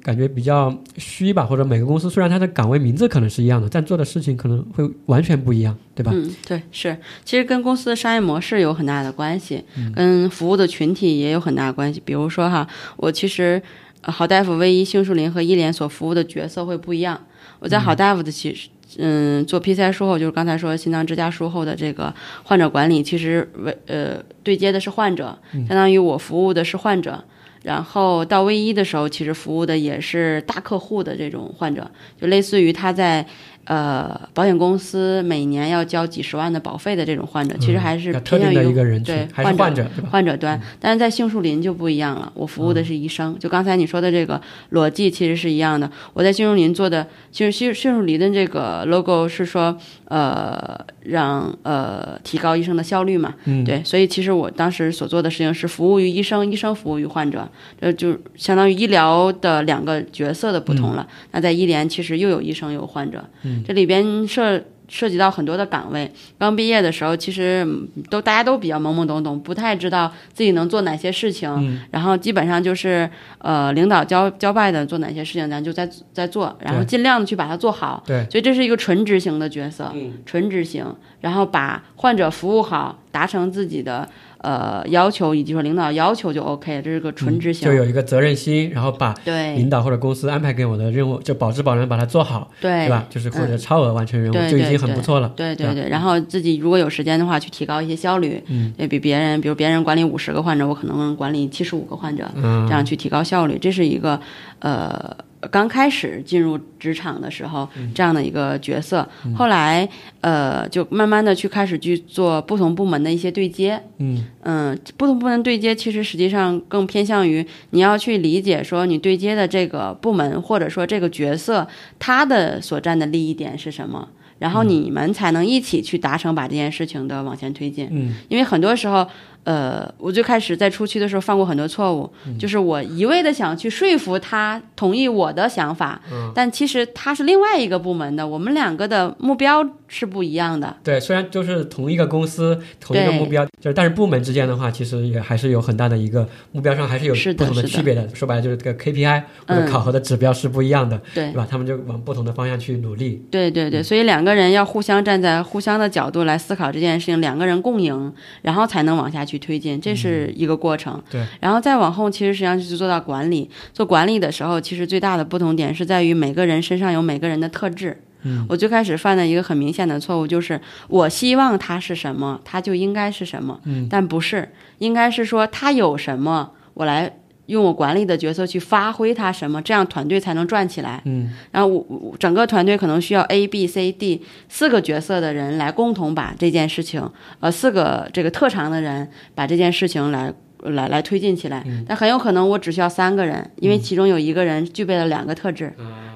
感觉比较虚吧，或者每个公司虽然它的岗位名字可能是一样的，但做的事情可能会完全不一样，对吧？嗯，对，是，其实跟公司的商业模式有很大的关系，跟服务的群体也有很大关系。比如说哈，我其实好大夫、卫医、杏树林和医联所服务的角色会不一样。我在好大夫的其实，嗯，做 PCI 术后，就是刚才说心脏支架术后的这个患者管理，其实为呃对接的是患者，相当于我服务的是患者。然后到 V 一的时候，其实服务的也是大客户的这种患者，就类似于他在呃，保险公司每年要交几十万的保费的这种患者，其实还是特偏向于定的一个人群对，患者？患者端，但是在杏树林就不一样了，我服务的是医生。就刚才你说的这个逻辑其实是一样的。我在杏树林做的，其实杏杏树林的这个 logo 是说，呃，让呃提高医生的效率嘛。嗯，对，所以其实我当时所做的事情是服务于医生，医生服务于患者，这就相当于医疗的两个角色的不同了。那在医联其实又有医生又有患者，嗯这里边涉涉及到很多的岗位。刚毕业的时候，其实嗯都大家都比较懵懵懂懂，不太知道自己能做哪些事情，嗯。然后基本上就是呃领导交交办的做哪些事情，咱就在在做，然后尽量的去把它做好。对，所以这是一个纯执行的角色，嗯。纯执行，然后把患者服务好，达成自己的呃要求，以及说领导要求就 OK，这是个纯执行。嗯就有一个责任心，然后把对。领导或者公司安排给我的任务，就保质保量把它做好，对。对吧？就是或者超额完成任务，就已经很不错了。吧对对对，然后自己如果有时间的话，去提高一些效率，嗯，对比别人，比如别人管理五十个患者，我可能管理七十五个患者，嗯。这样去提高效率，这是一个呃刚开始进入职场的时候嗯。这样的一个角色，后来呃就慢慢的去开始去做不同部门的一些对接，嗯。嗯，不同部门对接其实实际上更偏向于你要去理解说你对接的这个部门或者说这个角色他的所占的利益点是什么，然后你们才能一起去达成把这件事情的往前推进。嗯。因为很多时候，呃，我最开始在初期的时候犯过很多错误，嗯就是我一味的想去说服他同意我的想法，嗯但其实他是另外一个部门的，我们两个的目标是不一样的。对，虽然都是同一个公司、同一个目标，就是但是部门之间的话，其实也还是有很大的一个目标上还是有是不同的区别的。说白了就是这个 KPI 或者嗯考核的指标是不一样的，对对吧？他们就往不同的方向去努力。对对对，所以两个人要互相站在互相的角度来思考这件事情，两个人共赢，然后才能往下去推进，这是一个过程。对，然后再往后，其实实际上就是做到管理。做管理的时候，其实最大的不同点是在于每个人身上有每个人的特质。嗯，我最开始犯的一个很明显的错误就是，我希望他是什么，他就应该是什么。嗯，但不是，应该是说他有什么，我来用我管理的角色去发挥他什么，这样团队才能转起来。嗯，然后我我整个团队可能需要 A、B、C、D 四个角色的人来共同把这件事情，呃，四个这个特长的人把这件事情来。来来推进起来，但很有可能我只需要三个人，因为其中有一个人具备了两个特质，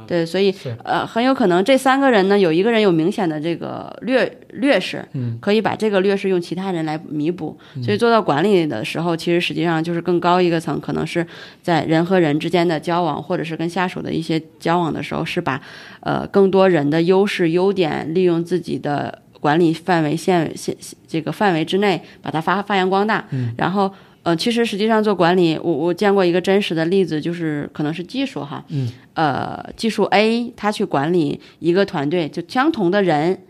对，所以呃，很有可能这三个人呢，有一个人有明显的这个劣劣势，嗯，可以把这个劣势用其他人来弥补。所以做到管理的时候，其实实际上就是更高一个层，可能是在人和人之间的交往，或者是跟下属的一些交往的时候，是把呃更多人的优势优点利用自己的管理范围限限这个范围之内，把它发发扬光大，嗯，然后。呃，其实实际上做管理，我我见过一个真实的例子，就是可能是技术哈，嗯，呃，技术 A 他去管理一个团队，就相同的人，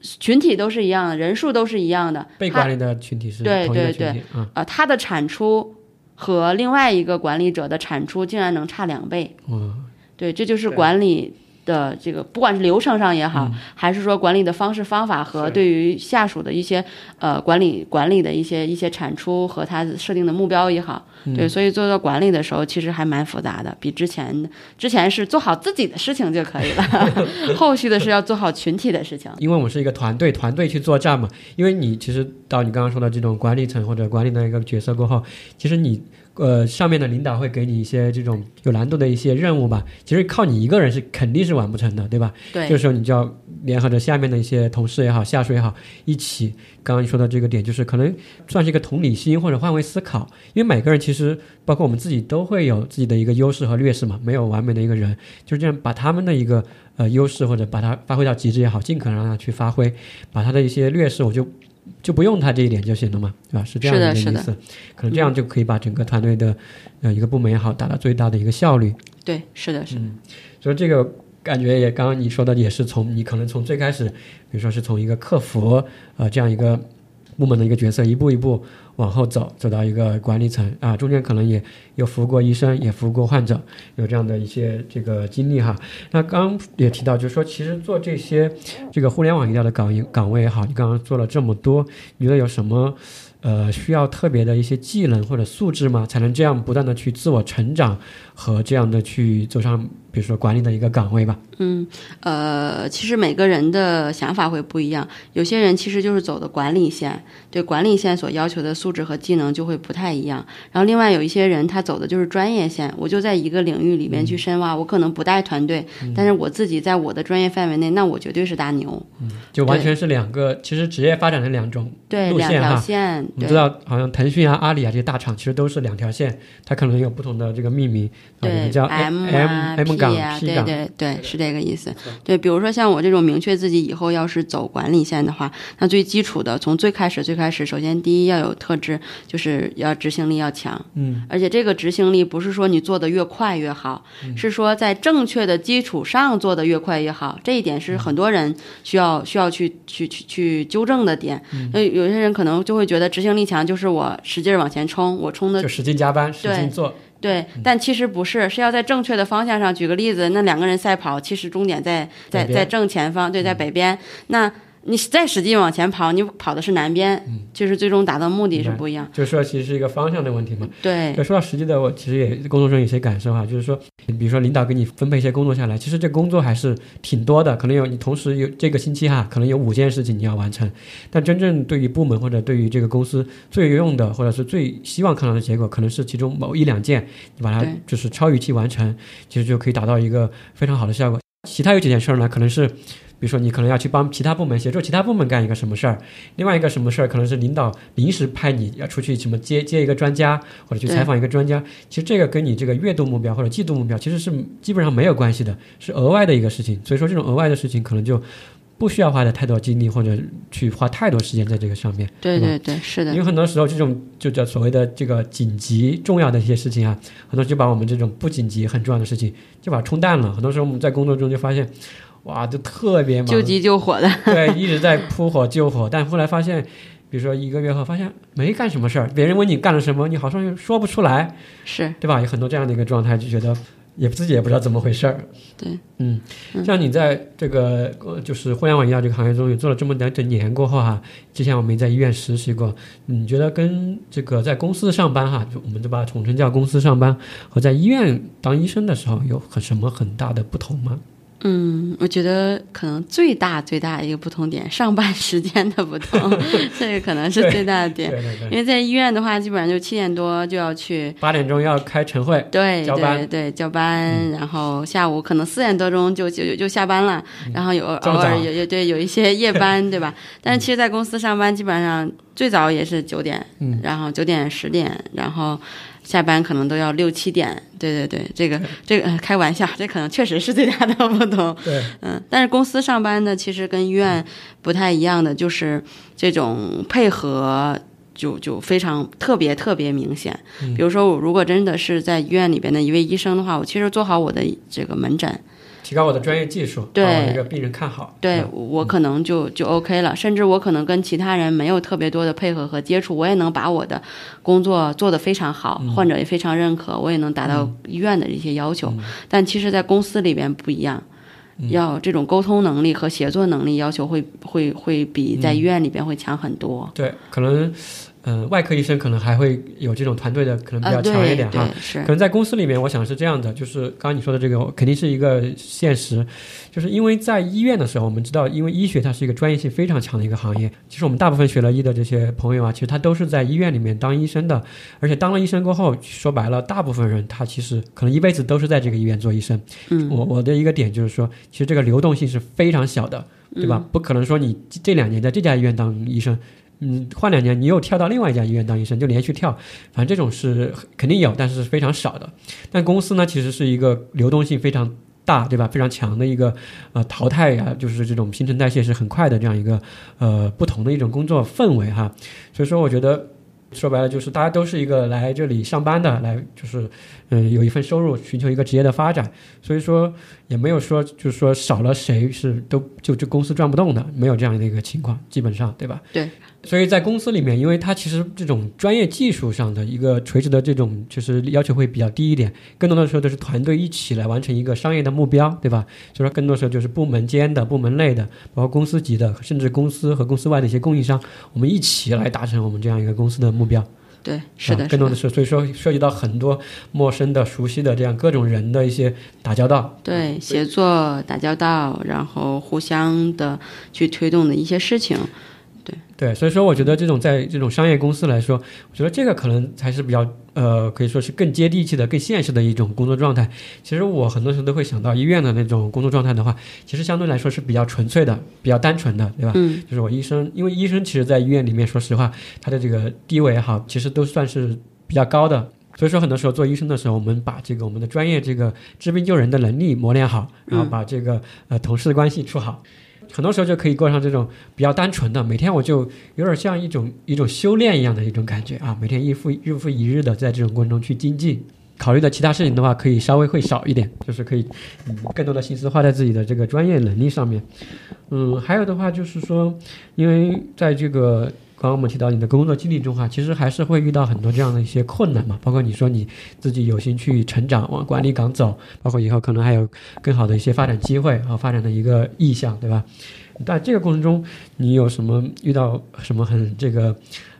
群体都是一样的，人数都是一样的，被管理的群体是对同一个对对群体啊。呃，他的产出和另外一个管理者的产出竟然能差两倍，哇，对，这就是管理的这个，不管是流程上也好，还是说管理的方式方法和对于下属的一些呃管理管理的一些一些产出和他设定的目标也好，对，所以做到管理的时候其实还蛮复杂的，比之前之前是做好自己的事情就可以了，后续的是要做好群体的事情。因为我们是一个团队，团队去作战嘛。因为你其实到你刚刚说的这种管理层或者管理的一个角色过后，其实你呃上面的领导会给你一些这种有难度的一些任务吧。其实靠你一个人是肯定是完不成的，对吧？对，这时候你就要联合着下面的一些同事也好、下属也好，一起。刚刚你说的这个点，就是可能算是一个同理心或者换位思考，因为每个人其实包括我们自己都会有自己的一个优势和劣势嘛，没有完美的一个人，就是这样把他们的一个呃优势或者把它发挥到极致也好，尽可能让他去发挥，把他的一些劣势我就就不用他这一点就行了嘛，对吧？是这样的一个意思，可能这样就可以把整个团队的呃一个部门也好，达到最大的一个效率。对，是的，是的，所以这个感觉也刚刚你说的也是从你可能从最开始，比如说是从一个客服呃这样一个部门的一个角色，一步一步往后走，走到一个管理层啊，中间可能也有服务过医生，也服务过患者，有这样的一些这个经历哈。那刚也提到，就是说，其实做这些这个互联网医疗的岗岗位也好，你刚刚做了这么多，你觉得有什么呃需要特别的一些技能或者素质吗？才能这样不断的去自我成长和这样的去走上？比如说管理的一个岗位吧。嗯，呃，其实每个人的想法会不一样。有些人其实就是走的管理线，对管理线所要求的素质和技能就会不太一样。然后另外有一些人他走的就是专业线，我就在一个领域里面去深挖。我可能不带团队，但是我自己在我的专业范围内，那我绝对是大牛。嗯，就完全是两个，其实职业发展的两种对路线哈。线，你知道，好像腾讯啊、阿里啊这些大厂其实都是两条线，它可能有不同的这个命名，对，叫 M M 岗、P 岗。对对，是这个意思。对，比如说像我这种明确自己以后要是走管理线的话，那最基础的，从最开始最开始，首先第一要有特质，就是要执行力要强。嗯，而且这个执行力不是说你做的越快越好，是说在正确的基础上做的越快越好。这一点是很多人需要需要去去去去纠正的点。那有些人可能就会觉得执行力强就是我使劲往前冲，我冲的就使劲加班，使劲做。对，但其实不是，是要在正确的方向上。举个例子，那两个人赛跑，其实终点在在在正前方，对，在北边。那你再使劲往前跑，你跑的是南边，就是最终达到目的是不一样。就是说，其实是一个方向的问题嘛。对。说到实际的，我其实也工作中有些感受哈，就是说，比如说领导给你分配一些工作下来，其实这工作还是挺多的，可能有你同时有这个星期哈，可能有五件事情你要完成。但真正对于部门或者对于这个公司最有用的，或者是最希望看到的结果，可能是其中某一两件，你把它就是超预期完成，其实就可以达到一个非常好的效果。其他有几件事儿呢，可能是。比如说，你可能要去帮其他部门协助其他部门干一个什么事儿，另外一个什么事儿可能是领导临时派你要出去什么接接一个专家或者去采访一个专家，其实这个跟你这个月度目标或者季度目标其实是基本上没有关系的，是额外的一个事情。所以说，这种额外的事情可能就不需要花的太多精力或者去花太多时间在这个上面。对对对，是的。因为很多时候这种就叫所谓的这个紧急重要的一些事情啊，很多就把我们这种不紧急很重要的事情就把它冲淡了。很多时候我们在工作中就发现。哇，就特别忙，救急救火的，对，一直在扑火救火，但后来发现，比如说一个月后发现没干什么事儿，别人问你干了什么，你好像又说不出来，是。对吧？有很多这样的一个状态，就觉得也自己也不知道怎么回事儿。对，嗯，像你在这个就是互联网医药这个行业中也做了这么两整年过后哈，之前我们在医院实习过，你觉得跟这个在公司上班哈，就我们就把它统称叫公司上班，和在医院当医生的时候有很什么很大的不同吗？嗯，我觉得可能最大最大的一个不同点，上班时间的不同，这个可能是最大的点。因为在医院的话，基本上就七点多就要去，八点钟要开晨会，对对对，交班，然后下午可能四点多钟就就就下班了，然后有偶尔有有对有一些夜班，对吧？但是其实，在公司上班基本上最早也是九点，然后九点十点，然后。下班可能都要六七点，对对对，这个这个开玩笑，这可能确实是最大的不同。对，嗯，但是公司上班的，其实跟医院不太一样的，就是这种配合就就非常特别特别明显。比如说，我如果真的是在医院里边的一位医生的话，我其实做好我的这个门诊。提高我的专业技术，把这个病人看好。对我可能就就 OK 了，甚至我可能跟其他人没有特别多的配合和接触，我也能把我的工作做得非常好，患者也非常认可，我也能达到医院的一些要求。但其实，在公司里边不一样，要这种沟通能力和协作能力要求会会会比在医院里边会强很多。对，可能。嗯，外科医生可能还会有这种团队的可能比较强一点哈。是。可能在公司里面，我想是这样的，就是刚刚你说的这个肯定是一个现实，就是因为在医院的时候，我们知道，因为医学它是一个专业性非常强的一个行业。其实我们大部分学了医的这些朋友啊，其实他都是在医院里面当医生的，而且当了医生过后，说白了，大部分人他其实可能一辈子都是在这个医院做医生。嗯。我我的一个点就是说，其实这个流动性是非常小的，对吧？不可能说你这两年在这家医院当医生。嗯，换两年你又跳到另外一家医院当医生，就连续跳，反正这种是肯定有，但是是非常少的。但公司呢，其实是一个流动性非常大，对吧？非常强的一个呃淘汰呀，就是这种新陈代谢是很快的这样一个呃不同的一种工作氛围哈。所以说，我觉得说白了就是大家都是一个来这里上班的，来就是嗯有一份收入，寻求一个职业的发展。所以说也没有说就是说少了谁是都就这公司转不动的，没有这样的一个情况，基本上对吧？对。所以在公司里面，因为它其实这种专业技术上的一个垂直的这种就是要求会比较低一点，更多的时候都是团队一起来完成一个商业的目标，对吧？所以说更多时候就是部门间的、部门内的，包括公司级的，甚至公司和公司外的一些供应商，我们一起来达成我们这样一个公司的目标。对，是的，更多的是，所以说涉及到很多陌生的、熟悉的这样各种人的一些打交道。对，协作打交道，然后互相的去推动的一些事情。对对，所以说我觉得这种在这种商业公司来说，我觉得这个可能才是比较呃，可以说是更接地气的、更现实的一种工作状态。其实我很多时候都会想到医院的那种工作状态的话，其实相对来说是比较纯粹的、比较单纯的，对吧？嗯。就是我医生，因为医生其实在医院里面，说实话，他的这个地位也好，其实都算是比较高的。所以说很多时候做医生的时候，我们把这个我们的专业这个治病救人的能力磨练好，然后把这个呃同事的关系处好。很多时候就可以过上这种比较单纯的，每天我就有点像一种一种修炼一样的一种感觉啊，每天一复日复一日的在这种过程中去精进，考虑的其他事情的话可以稍微会少一点，就是可以嗯更多的心思花在自己的这个专业能力上面。嗯，还有的话就是说，因为在这个。刚刚我们提到你的工作经历中哈，其实还是会遇到很多这样的一些困难嘛，包括你说你自己有心去成长，往管理岗走，包括以后可能还有更好的一些发展机会和发展的一个意向，对吧？但这个过程中，你有什么遇到什么很这个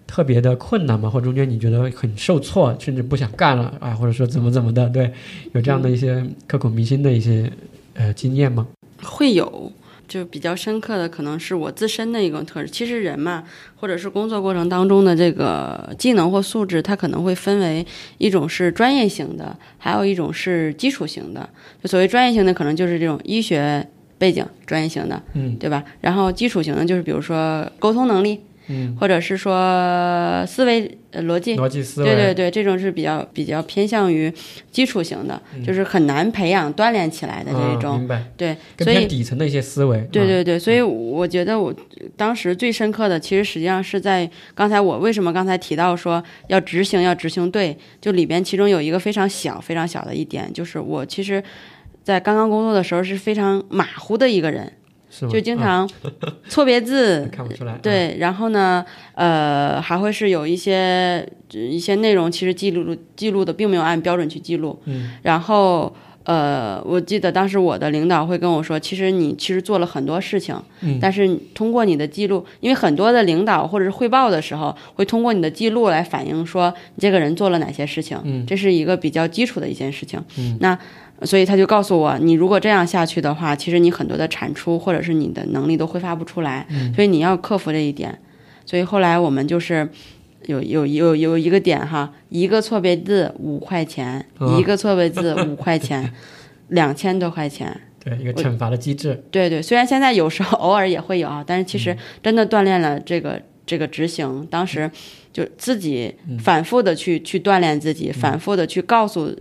特别的困难吗？或中间你觉得很受挫，甚至不想干了啊，或者说怎么怎么的？对，有这样的一些刻骨铭心的一些呃经验吗？会有。就比较深刻的可能是我自身的一种特质。其实人嘛，或者是工作过程当中的这个技能或素质，它可能会分为一种是专业型的，还有一种是基础型的。就所谓专业型的，可能就是这种医学背景专业型的，嗯，对吧？然后基础型的，就是比如说沟通能力。嗯，或者是说思维逻辑，逻辑思维，对对对，这种是比较比较偏向于基础型的，就是很难培养锻炼起来的这一种，明白？对，所以底层的一些思维，对对对，所以我觉得我当时最深刻的，其实实际上是在刚才我为什么刚才提到说要执行要执行对，就里边其中有一个非常小非常小的一点，就是我其实，在刚刚工作的时候是非常马虎的一个人。就经常错别字，看不出来。对，然后呢，呃，还会是有一些一些内容，其实记录记录的并没有按标准去记录。嗯。然后，呃，我记得当时我的领导会跟我说，其实你其实做了很多事情，嗯。但是通过你的记录，因为很多的领导或者是汇报的时候，会通过你的记录来反映说你这个人做了哪些事情。嗯。这是一个比较基础的一件事情。嗯。那。所以他就告诉我，你如果这样下去的话，其实你很多的产出或者是你的能力都挥发不出来。所以你要克服这一点。所以后来我们就是有有有有一个点哈，一个错别字五块钱，一个错别字五块钱，两千多块钱。对，一个惩罚的机制。对对，虽然现在有时候偶尔也会有啊，但是其实真的锻炼了这个这个执行。当时就自己反复的去去锻炼自己，反复的去告诉。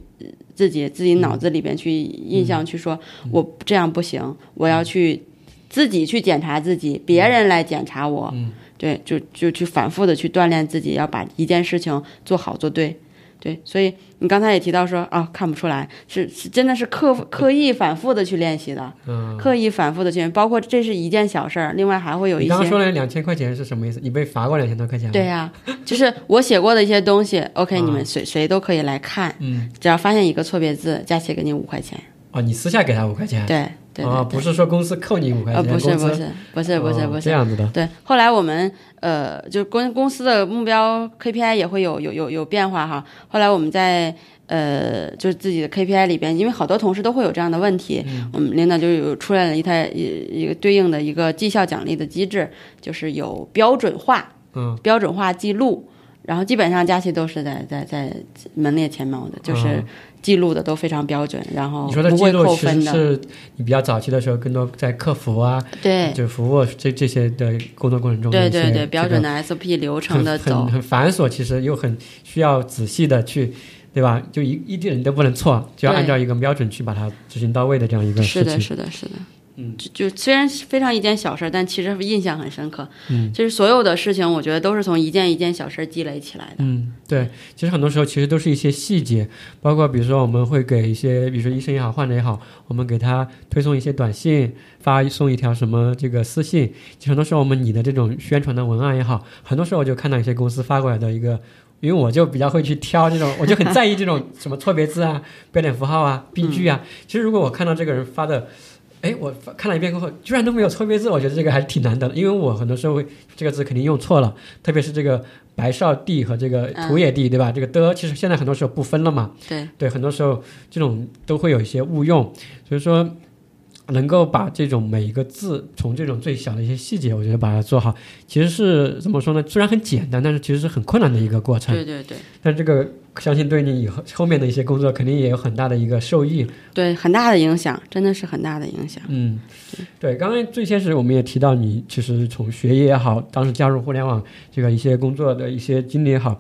自己自己脑子里边去印象去说，我这样不行，我要去自己去检查自己，别人来检查我，对，就就去反复的去锻炼自己，要把一件事情做好做对。对，所以你刚才也提到说啊，看不出来，是是真的是刻刻意反复的去练习的，嗯，刻意反复的去，包括这是一件小事儿，另外还会有一些。你刚刚说了两千块钱是什么意思？你被罚过两千多块钱？对呀，就是我写过的一些东西，OK，你们谁谁都可以来看，嗯，只要发现一个错别字，加起来给你五块钱。哦，你私下给他五块钱？对。啊，不是说公司扣你五块钱，不是不是不是不是不是这样子的。对，后来我们呃，就公公司的目标 KPI 也会有有有有变化哈。后来我们在呃，就是自己的 KPI 里边，因为好多同事都会有这样的问题，我们领导就有出来了一台一一个对应的一个绩效奖励的机制，就是有标准化，嗯，标准化记录，然后基本上佳琪都是在在在门列前茅的，就是。记录的都非常标准，然后你说的记录其实。是你比较早期的时候，更多在客服啊，对，就服务这这些的工作过程中，对对对，标准的 SOP 流程的走，很很繁琐，其实又很需要仔细的去对吧？就一一点都不能错，就要按照一个标准去把它执行到位的这样一个事情。是的，是的，是的。嗯，就就虽然非常一件小事儿，但其实印象很深刻。嗯，就是所有的事情，我觉得都是从一件一件小事儿积累起来的。嗯，对，其实很多时候其实都是一些细节，包括比如说我们会给一些，比如说医生也好，患者也好，我们给他推送一些短信，发送一条什么这个私信。其实很多时候我们你的这种宣传的文案也好，很多时候我就看到一些公司发过来的一个，因为我就比较会去挑这种，我就很在意这种什么错别字啊、标点符号啊、病句啊。其实如果我看到这个人发的。哎，我看了一遍过后，居然都没有错别字，我觉得这个还是挺难得的，因为我很多时候会这个字肯定用错了，特别是这个白少地和这个土野地，对吧？这个的其实现在很多时候不分了嘛。对对，很多时候这种都会有一些误用，所以说。能够把这种每一个字，从这种最小的一些细节，我觉得把它做好，其实是怎么说呢？虽然很简单，但是其实是很困难的一个过程。对对对。但这个相信对你以后后面的一些工作，肯定也有很大的一个受益。对，很大的影响，真的是很大的影响。嗯，对。刚刚最先是我们也提到，你其实从学业也好，当时加入互联网这个一些工作的一些经历也好。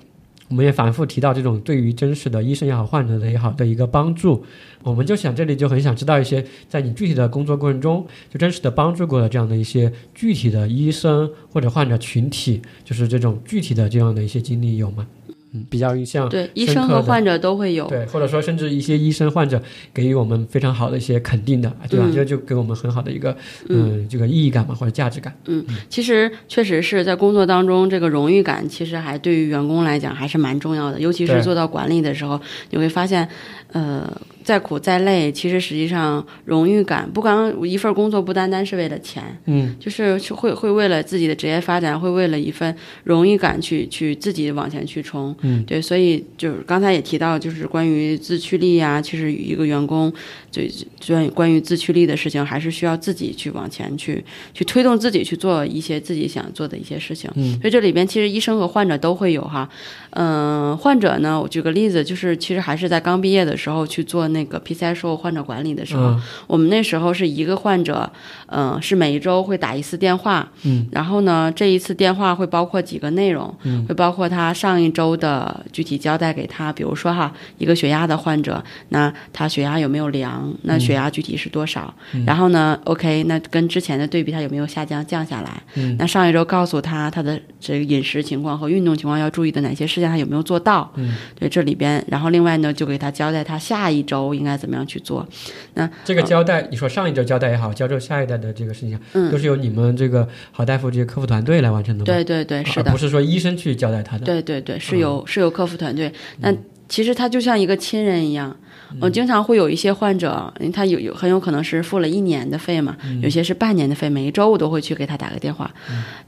我们也反复提到这种对于真实的医生也好、患者的也好的一个帮助，我们就想这里就很想知道一些在你具体的工作过程中就真实的帮助过的这样的一些具体的医生或者患者群体，就是这种具体的这样的一些经历有吗？嗯，比较印象对医生和患者都会有对，或者说甚至一些医生患者给予我们非常好的一些肯定的，对吧？这就给我们很好的一个嗯这个意义感嘛，或者价值感。嗯，其实确实是在工作当中，这个荣誉感其实还对于员工来讲还是蛮重要的，尤其是做到管理的时候，你会发现，呃。再苦再累，其实实际上荣誉感，不光一份工作不单单是为了钱，嗯，就是会会为了自己的职业发展，会为了一份荣誉感去去自己往前去冲，嗯，对，所以就是刚才也提到，就是关于自驱力啊，其实一个员工最关关于自驱力的事情，还是需要自己去往前去去推动自己去做一些自己想做的一些事情，嗯，所以这里边其实医生和患者都会有哈，嗯，患者呢，我举个例子，就是其实还是在刚毕业的时候去做。那个 PCI 售后患者管理的时候，我们那时候是一个患者，嗯，是每一周会打一次电话，嗯，然后呢，这一次电话会包括几个内容，嗯，会包括他上一周的具体交代给他，比如说哈，一个血压的患者，那他血压有没有量？那血压具体是多少？然后呢，OK，那跟之前的对比，他有没有下降降下来？嗯，那上一周告诉他他的这个饮食情况和运动情况要注意的哪些事项，他有没有做到？嗯，对，这里边，然后另外呢，就给他交代他下一周。应该怎么样去做？那这个交代，你说上一周交代也好，交代下一代的这个事情，嗯，都是由你们这个好大夫这些客服团队来完成的吗？对对对，是的，不是说医生去交代他的。对对对，是由是由客服团队。那其实他就像一个亲人一样。我经常会有一些患者，他有有很有可能是付了一年的费嘛，有些是半年的费，每一周我都会去给他打个电话，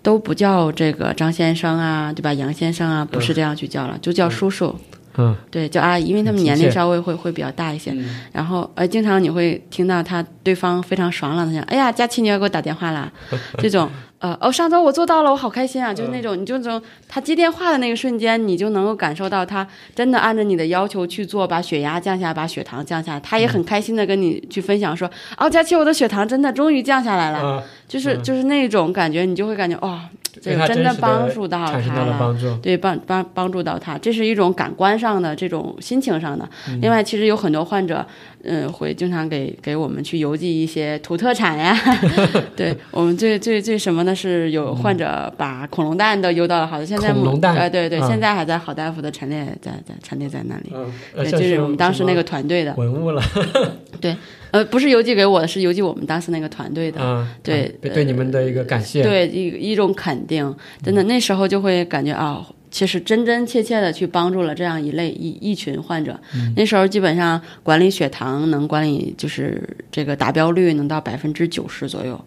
都不叫这个张先生啊，对吧？杨先生啊，不是这样去叫了，就叫叔叔。嗯，对，叫阿姨，因为他们年龄稍微会会比较大一些。然后，呃，经常你会听到他对方非常爽朗的讲：“哎呀，佳琪，你要给我打电话啦。”这种，呃，哦，上周我做到了，我好开心啊！就是那种，你就从他接电话的那个瞬间，你就能够感受到他真的按照你的要求去做，把血压降下，把血糖降下。他也很开心的跟你去分享说：“哦，佳琪，我的血糖真的终于降下来了。”就是就是那种感觉，你就会感觉哇。这真的帮助到他了，对帮帮帮助到他，这是一种感官上的这种心情上的。另外，其实有很多患者，嗯，会经常给给我们去邮寄一些土特产呀。对我们最最最什么呢？是有患者把恐龙蛋都邮到了好的，现在恐龙蛋，呃，对对，现在还在好大夫的陈列在在陈列在那里。对，就是我们当时那个团队的文物了。对。呃，不是邮寄给我的，是邮寄我们当时那个团队的，对，对你们的一个感谢，对一一种肯定，真的那时候就会感觉啊，其实真真切切的去帮助了这样一类一一群患者。那时候基本上管理血糖能管理，就是这个达标率能到百分之九十左右，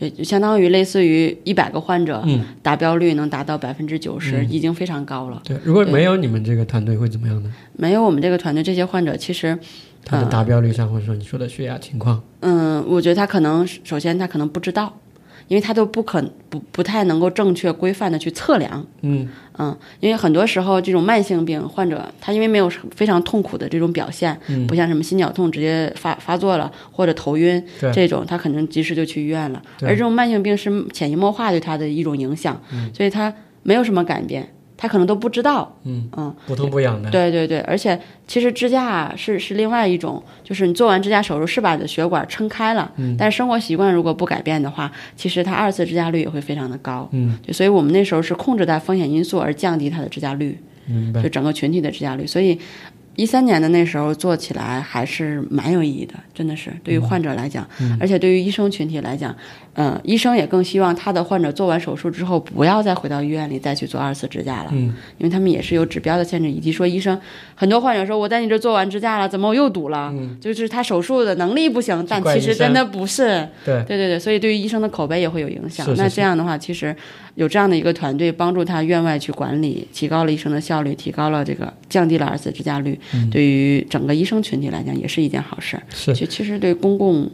也，就相当于类似于一百个患者，达标率能达到百分之九十，已经非常高了。对，如果没有你们这个团队会怎么样呢？没有我们这个团队，这些患者其实。他的达标率上，或者说你说的血压情况，嗯，我觉得他可能首先他可能不知道，因为他都不可不不太能够正确规范的去测量，嗯。嗯，因为很多时候这种慢性病患者，他因为没有非常痛苦的这种表现，不像什么心绞痛直接发发作了或者头晕这种，他可能及时就去医院了，而这种慢性病是潜移默化对他的一种影响，所以他没有什么改变。他可能都不知道。嗯嗯，不痛不痒的。对对对，而且其实支架是是另外一种，就是你做完支架手术是把你的血管撑开了，嗯但是生活习惯如果不改变的话，其实它二次支架率也会非常的高。嗯，对，所以我们那时候是控制在风险因素而降低它的支架率，明白就。整个群体的支架率。所以一三年的那时候做起来还是蛮有意义的，真的是对于患者来讲，而且对于医生群体来讲，呃，医生也更希望他的患者做完手术之后不要再回到医院里再去做二次支架了，嗯，因为他们也是有指标的限制，以及说医生很多患者说我在你这做完支架了，怎么我又堵了？就是他手术的能力不行，但其实真的不是，对，对对对，所以对于医生的口碑也会有影响。是是是那这样的话，其实有这样的一个团队帮助他院外去管理，提高了医生的效率，提高了这个降低了二次支架率，对于整个医生群体来讲也是一件好事儿。是。其其实对公共、嗯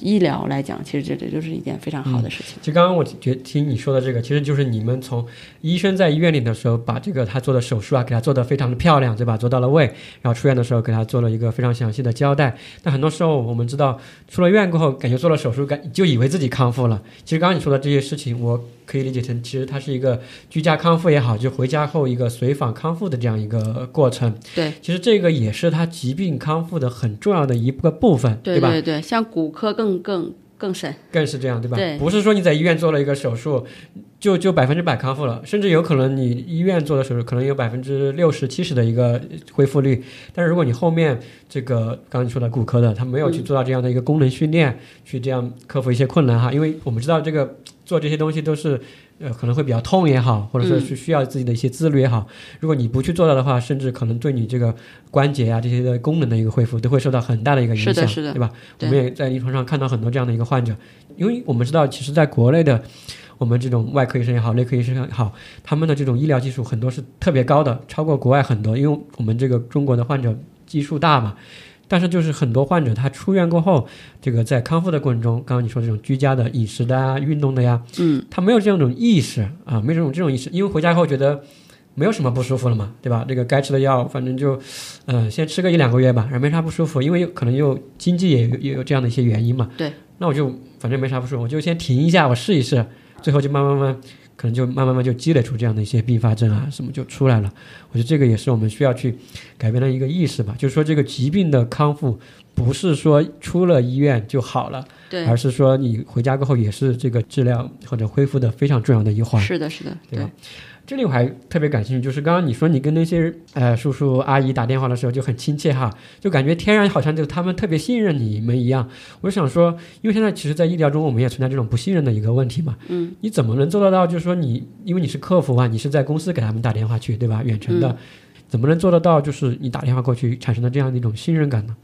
医疗来讲，其实这这就是一件非常好的事情。其实刚刚我觉听你说的这个，其实就是你们从医生在医院里的时候，把这个他做的手术啊，给他做的非常的漂亮，对吧？做到了位，然后出院的时候给他做了一个非常详细的交代。但很多时候我们知道，出了院过后，感觉做了手术，感就以为自己康复了。其实刚刚你说的这些事情，我可以理解成，其实它是一个居家康复也好，就回家后一个随访康复的这样一个过程。对，其实这个也是他疾病康复的很重要的一个部分，吧？对对对，像骨科更更更深。更是这样，对吧？对不是说你在医院做了一个手术，就就百分之百康复了，甚至有可能你医院做的手术可能有百分之六十、七十的一个恢复率。但是如果你后面这个刚刚你说的骨科的，他没有去做到这样的一个功能训练，去这样克服一些困难哈，因为我们知道这个做这些东西都是。呃，可能会比较痛也好，或者说是需要自己的一些自律也好。如果你不去做到的话，甚至可能对你这个关节啊这些的功能的一个恢复都会受到很大的一个影响，是的是的对吧？对我们也在临床上看到很多这样的一个患者，因为我们知道，其实在国内的我们这种外科医生也好，内科医生也好，他们的这种医疗技术很多是特别高的，超过国外很多。因为我们这个中国的患者基数大嘛，但是就是很多患者他出院过后，这个在康复的过程中，刚刚你说这种居家的饮食的啊、运动的呀，嗯，他没有这样一种意识啊，没有这种这种意识，因为回家以后觉得。没有什么不舒服了嘛，对吧？这个该吃的药，反正就，呃，先吃个一两个月吧，然后没啥不舒服，因为可能又经济也有也有这样的一些原因嘛。对。那我就反正没啥不舒服，我就先停一下，我试一试，最后就慢慢慢，可能就慢慢慢就积累出这样的一些并发症啊什么就出来了。我觉得这个也是我们需要去改变的一个意识吧，就是说这个疾病的康复不是说出了医院就好了，对，而是说你回家过后也是这个治疗或者恢复的非常重要的一环。是的，是的，对吧？这里我还特别感兴趣，就是刚刚你说你跟那些呃叔叔阿姨打电话的时候就很亲切哈，就感觉天然好像就他们特别信任你们一样。我想说，因为现在其实，在医疗中我们也存在这种不信任的一个问题嘛。嗯。你怎么能做得到？就是说你，因为你是客服啊，你是在公司给他们打电话去，对吧？远程的，怎么能做得到？就是你打电话过去产生的这样的一种信任感呢？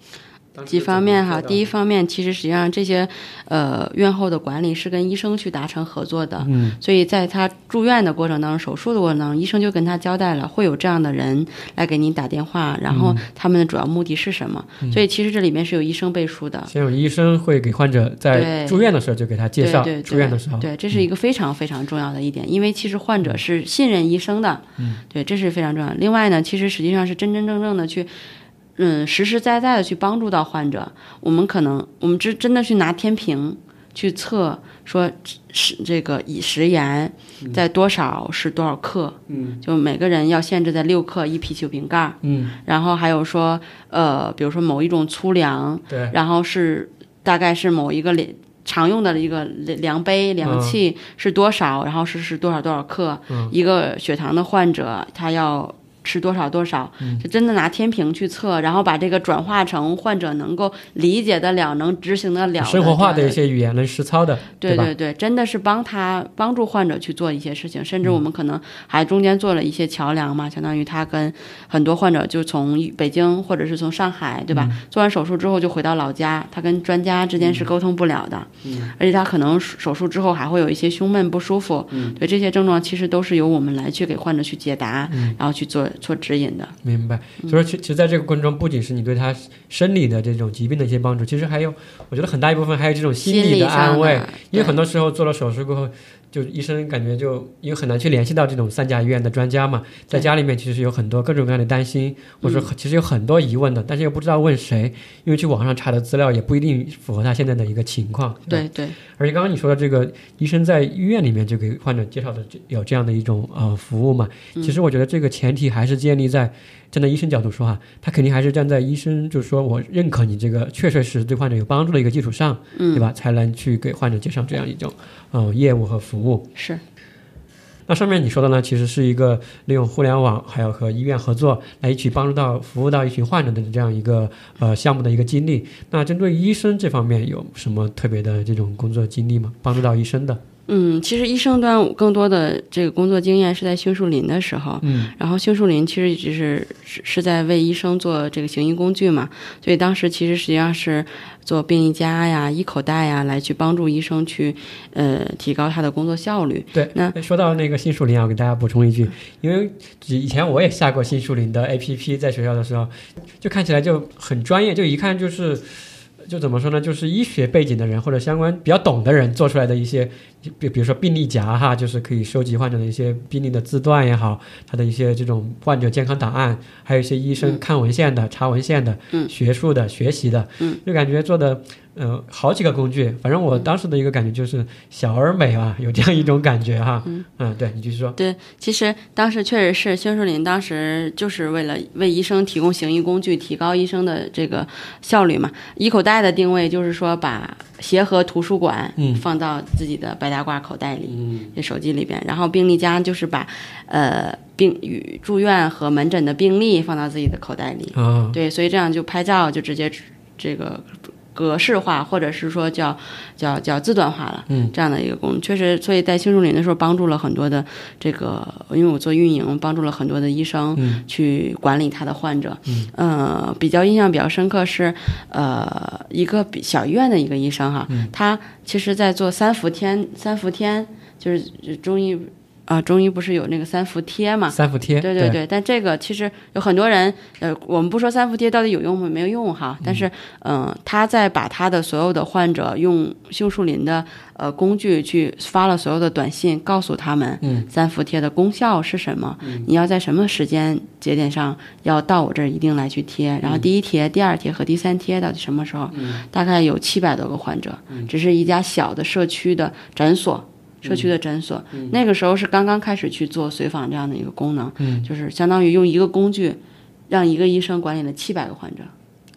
几方面哈，第一方面，其实实际上这些呃院后的管理是跟医生去达成合作的，嗯，所以在他住院的过程当中，手术的过程当中，医生就跟他交代了，会有这样的人来给您打电话，然后他们的主要目的是什么？嗯、所以其实这里面是有医生背书的，先有医生会给患者在住院的时候就给他介绍，对对对住院的时候，对，这是一个非常非常重要的一点，因为其实患者是信任医生的，嗯，对，这是非常重要。另外呢，其实实际上是真真正正的去。嗯，实实在在的去帮助到患者，我们可能我们真真的去拿天平去测，说是这个乙食盐在多少是多少克，嗯，就每个人要限制在六克一啤酒瓶盖，嗯，然后还有说，呃，比如说某一种粗粮，对，然后是大概是某一个量常用的一个量杯量器是多少，然后是是多少多少克，嗯、一个血糖的患者他要。吃多少多少，就真的拿天平去测，然后把这个转化成患者能够理解得了、能执行得了、生活化的一些语言能实操的，对对对，真的是帮他帮助患者去做一些事情，甚至我们可能还中间做了一些桥梁嘛，相当于他跟很多患者就从北京或者是从上海，对吧？做完手术之后就回到老家，他跟专家之间是沟通不了的，嗯，而且他可能手术之后还会有一些胸闷不舒服，嗯，对这些症状其实都是由我们来去给患者去解答，嗯，然后去做。做指引的。明白。所以说，其其实在这个过程中，不仅是你对他生理的这种疾病的一些帮助，其实还有，我觉得很大一部分还有这种心理的安慰。因为很多时候做了手术过后。就医生感觉就因为很难去联系到这种三甲医院的专家嘛，在家里面其实有很多各种各样的担心，或者说其实有很多疑问的，但是又不知道问谁，因为去网上查的资料也不一定符合他现在的一个情况。对对。而且刚刚你说的这个医生在医院里面就给患者介绍的有这样的一种呃服务嘛，其实我觉得这个前提还是建立在。站在医生角度说哈，他肯定还是站在医生，就是说我认可你这个确确实实对患者有帮助的一个基础上，嗯对吧？才能去给患者介绍这样一种，呃，业务和服务。是。那上面你说的呢，其实是一个利用互联网，还有和医院合作来一起帮助到、服务到一群患者的这样一个呃项目的一个经历。那针对医生这方面有什么特别的这种工作经历吗？帮助到医生的？嗯，其实医生端更多的这个工作经验是在杏树林的时候，嗯，然后杏树林其实一直是是是在为医生做这个行医工具嘛，所以当时其实实际上是做病历夹呀、医口袋呀，来去帮助医生去呃提高他的工作效率。对，那说到那个杏树林啊，我给大家补充一句，因为以前我也下过杏树林的 APP，在学校的时候，就看起来就很专业，就一看就是。就怎么说呢？就是医学背景的人或者相关比较懂的人做出来的一些，比比如说病历夹哈，就是可以收集患者的一些病历的字段也好，他的一些这种患者健康档案，还有一些医生看文献的、查文献的、学术的、学习的，就感觉做的。嗯，好几个工具，反正我当时的一个感觉就是小而美啊，有这样一种感觉哈。嗯，嗯，对你继续说。对，其实当时确实是杏树林，当时就是为了为医生提供行医工具，提高医生的这个效率嘛。医口袋的定位就是说，把协和图书馆放到自己的白大褂口袋里，嗯这手机里边。然后病历夹就是把呃病与住院和门诊的病历放到自己的口袋里。啊，对，所以这样就拍照就直接这个。格式化，或者是说叫叫叫字段化了，嗯，这样的一个功能，确实，所以在青树林的时候帮助了很多的这个，因为我做运营，帮助了很多的医生去管理他的患者，嗯，呃，比较印象比较深刻是，呃，一个比小医院的一个医生哈，他其实在做三伏天，三伏天就是中医。啊，中医不是有那个三伏贴嘛？三伏贴，对对对。但这个其实有很多人，呃，我们不说三伏贴到底有用吗？没有用哈。但是，嗯，他在把他的所有的患者用杏树林的呃工具去发了所有的短信，告诉他们，嗯，三伏贴的功效是什么？嗯，你要在什么时间节点上要到我这儿一定来去贴。然后第一贴、第二贴和第三贴到底什么时候？嗯，大概有七百多个患者，只是一家小的社区的诊所。社区的诊所，那个时候是刚刚开始去做随访这样的一个功能，就是相当于用一个工具，让一个医生管理了七百个患者。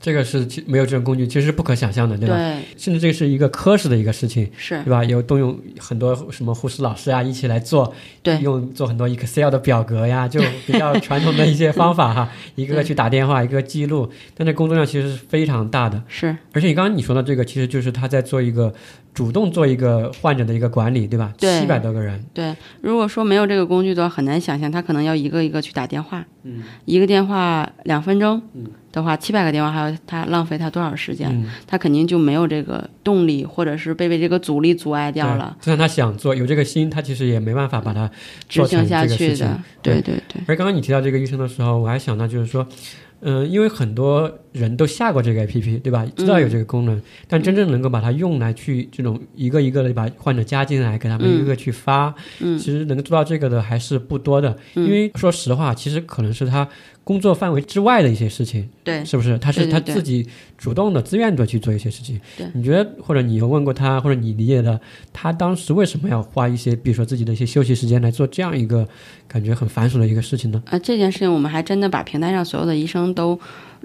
这个是没有这种工具，其实是不可想象的，对吧？对。甚至这是一个科室的一个事情，是，对吧？有动用很多什么护士老师啊一起来做，对，用做很多 Excel 的表格呀，就比较传统的一些方法哈，一个个去打电话，一个记录，但这工作量其实是非常大的。是。而且你刚刚你说的这个，其实就是他在做一个。主动做一个患者的一个管理，对吧？对，七百多个人。对，如果说没有这个工具的话，很难想象他可能要一个一个去打电话。嗯，一个电话两分钟。嗯，的话，七百个电话还要他浪费他多少时间？他肯定就没有这个动力，或者是被被这个阻力阻碍掉了。就算他想做，有这个心，他其实也没办法把它执行下去的。对对对。而刚刚你提到这个医生的时候，我还想到就是说。嗯，因为很多人都下过这个 APP，对吧？知道有这个功能，但真正能够把它用来去这种一个一个的把患者加进来，给他们一个个去发，其实能够做到这个的还是不多的。因为说实话，其实可能是他。工作范围之外的一些事情，对，是不是？他是他自己主动的、自愿的去做一些事情。对，你觉得或者你有问过他，或者你理解的，他当时为什么要花一些，比如说自己的一些休息时间来做这样一个感觉很繁琐的一个事情呢？啊，这件事情我们还真的把平台上所有的医生都。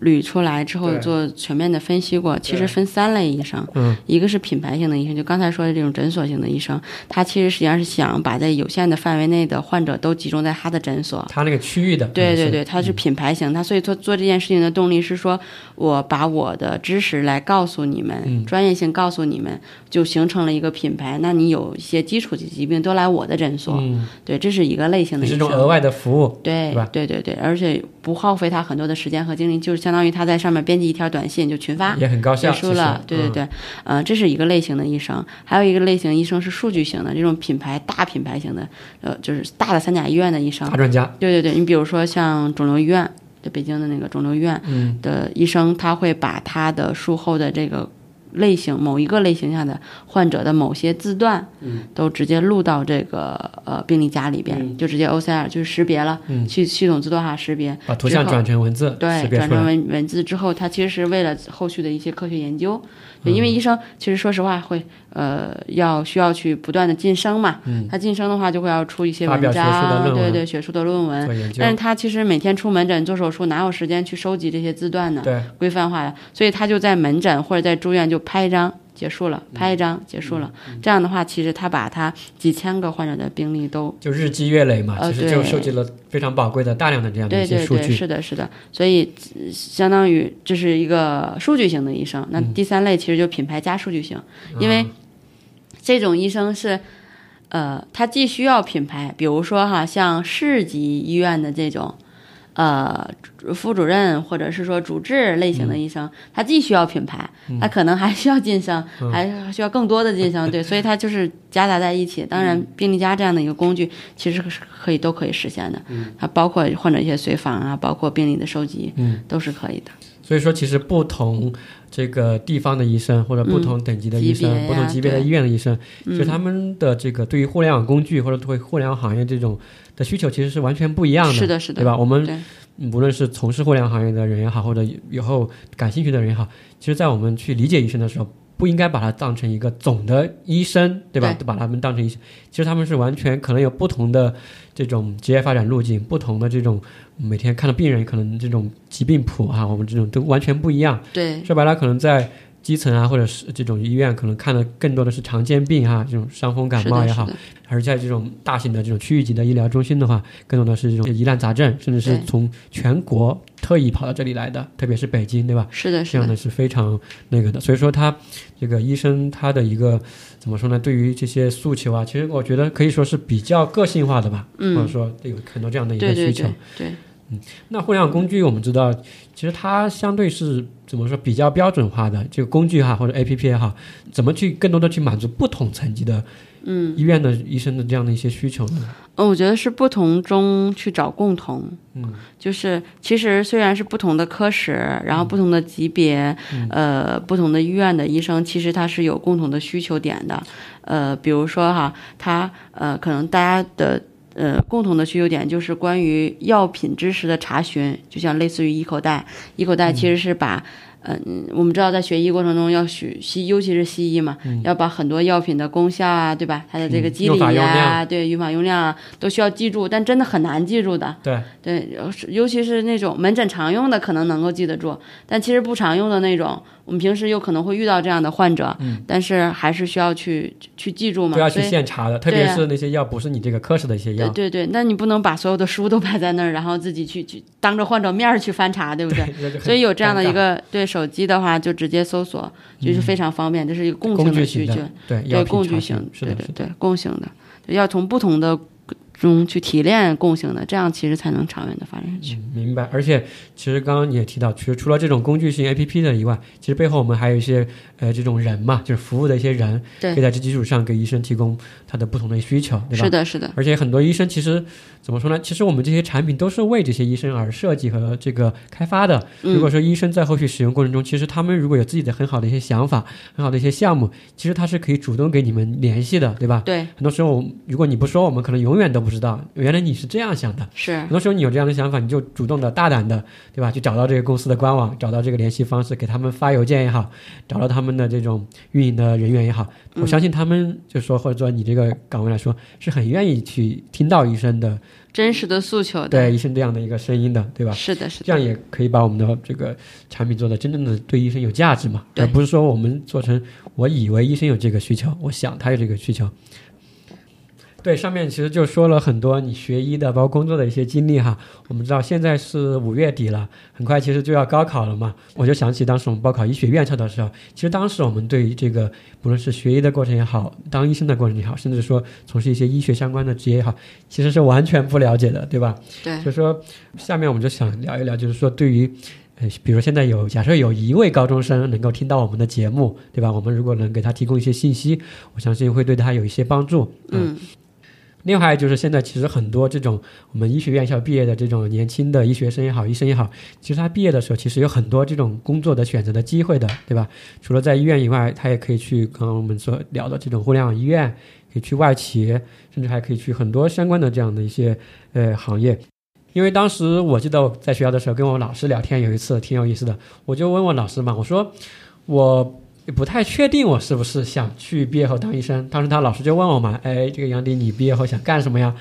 捋出来之后做全面的分析过，其实分三类医生，嗯。一个是品牌型的医生，就刚才说的这种诊所型的医生，他其实实际上是想把在有限的范围内的患者都集中在他的诊所，他那个区域的，对对对，他是品牌型，他所以做做这件事情的动力是说，我把我的知识来告诉你们，专业性告诉你们，就形成了一个品牌，那你有一些基础的疾病都来我的诊所，对，这是一个类型的，是种额外的服务，对，对对对，而且不耗费他很多的时间和精力，就是。相当于他在上面编辑一条短信就群发，也很高效，结束了。对对对，呃，这是一个类型的医生，还有一个类型医生是数据型的，这种品牌大品牌型的，呃，就是大的三甲医院的医生，大专家。对对对，你比如说像肿瘤医院，就北京的那个肿瘤医院的医生，他会把他的术后的这个。类型某一个类型下的患者的某些字段，嗯，都直接录到这个呃病历夹里边，就直接 OCR 就是识别了，嗯，系系统自动化识别，把图像转成文字，对，转成文文字之后，它其实是为了后续的一些科学研究，因为医生其实说实话会呃要需要去不断的晋升嘛，嗯，他晋升的话就会要出一些文章，对对，学术的论文，但是他其实每天出门诊做手术哪有时间去收集这些字段呢？对，规范化呀，所以他就在门诊或者在住院就。拍一张结束了，拍一张结束了。这样的话，其实他把他几千个患者的病例都就日积月累嘛，其实就收集了非常宝贵的大量的这样的一些数据。是的，是的。所以相当于这是一个数据型的医生。那第三类其实就品牌加数据型，因为这种医生是呃，他既需要品牌，比如说哈，像市级医院的这种。呃，副主任或者是说主治类型的医生，他既需要品牌，他可能还需要晋升，还需要更多的晋升，对，所以他就是夹杂在一起。当然，病例加这样的一个工具，其实是可以都可以实现的。它包括患者一些随访啊，包括病例的收集，都是可以的。所以说，其实不同这个地方的医生，或者不同等级的医生，不同级别的医院的医生，其实他们的这个对于互联网工具或者对互联网行业这种。的需求其实是完全不一样的，是的，是的，对吧？我们无论是从事互联网行业的人也好，或者以后感兴趣的人也好，其实，在我们去理解医生的时候，不应该把它当成一个总的医生，对吧？把他们当成医生，其实他们是完全可能有不同的这种职业发展路径，不同的这种每天看的病人可能这种疾病谱啊，我们这种都完全不一样。对，说白了，可能在。基层啊，或者是这种医院，可能看的更多的是常见病哈，这种伤风感冒也好，还是在这种大型的这种区域级的医疗中心的话，更多的是这种疑难杂症，甚至是从全国特意跑到这里来的，特别是北京，对吧？是的，是这样的是非常那个的。所以说，他这个医生他的一个怎么说呢？对于这些诉求啊，其实我觉得可以说是比较个性化的吧，或者说有很多这样的一个需求。对。嗯，那互联网工具我们知道，其实它相对是怎么说比较标准化的这个工具哈，或者 A P P 也好，怎么去更多的去满足不同层级的嗯医院的医生的这样的一些需求呢？嗯，我觉得是不同中去找共同。嗯，就是其实虽然是不同的科室，然后不同的级别，呃，不同的医院的医生，其实他是有共同的需求点的。呃，比如说哈，他呃，可能大家的。呃，共同的需求点就是关于药品知识的查询，就像类似于医口袋，医口袋其实是把，嗯，我们知道在学医过程中要学西，尤其是西医嘛，要把很多药品的功效啊，对吧？它的这个机理啊，对，用法用量啊，都需要记住，但真的很难记住的。对对，尤其是那种门诊常用的，可能能够记得住，但其实不常用的那种。我们平时有可能会遇到这样的患者，嗯，但是还是需要去去记住嘛，都要去现查的，特别是那些药不是你这个科室的一些药，对对，那你不能把所有的书都摆在那儿，然后自己去去当着患者面儿去翻查，对不对？所以有这样的一个对手机的话，就直接搜索，就是非常方便，这是一个共性的需求，对对共具性，对对对共性的，要从不同的。中去提炼共性的，这样其实才能长远的发展下去。明白。而且，其实刚刚你也提到，其实除了这种工具性 A P P 的以外，其实背后我们还有一些呃这种人嘛，就是服务的一些人，可以在这基础上给医生提供他的不同的需求，对吧？是的，是的。而且很多医生其实怎么说呢？其实我们这些产品都是为这些医生而设计和这个开发的。如果说医生在后续使用过程中，其实他们如果有自己的很好的一些想法、很好的一些项目，其实他是可以主动给你们联系的，对吧？对。很多时候，如果你不说，我们可能永远都不知道，原来。你是这样想的，是很多时候你有这样的想法，你就主动的、大胆的，对吧？去找到这个公司的官网，找到这个联系方式，给他们发邮件也好，找到他们的这种运营的人员也好，我相信他们就说，或者说你这个岗位来说，是很愿意去听到医生的真实的诉求的，对医生这样的一个声音的，对吧？是的，是的，这样也可以把我们的这个产品做的真正的对医生有价值嘛，而不是说我们做成我以为医生有这个需求，我想他有这个需求。对，上面其实就说了很多你学医的，包括工作的一些经历哈。我们知道现在是五月底了，很快其实就要高考了嘛。我就想起当时我们报考医学院校的时候，其实当时我们对于这个不论是学医的过程也好，当医生的过程也好，甚至说从事一些医学相关的职业也好，其实是完全不了解的，对吧？对。所以说，下面我们就想聊一聊，就是说对于呃，比如现在有假设有一位高中生能够听到我们的节目，对吧？我们如果能给他提供一些信息，我相信会对他有一些帮助。嗯。另外就是现在其实很多这种我们医学院校毕业的这种年轻的医学生也好，医生也好，其实他毕业的时候其实有很多这种工作的选择的机会的，对吧？除了在医院以外，他也可以去刚刚我们所聊的这种互联网医院，可以去外企，甚至还可以去很多相关的这样的一些呃行业。因为当时我记得在学校的时候跟我老师聊天，有一次挺有意思的，我就问问老师嘛，我说我。也不太确定我是不是想去毕业后当医生。当时他老师就问我嘛：“哎，这个杨迪，你毕业后想干什么呀？”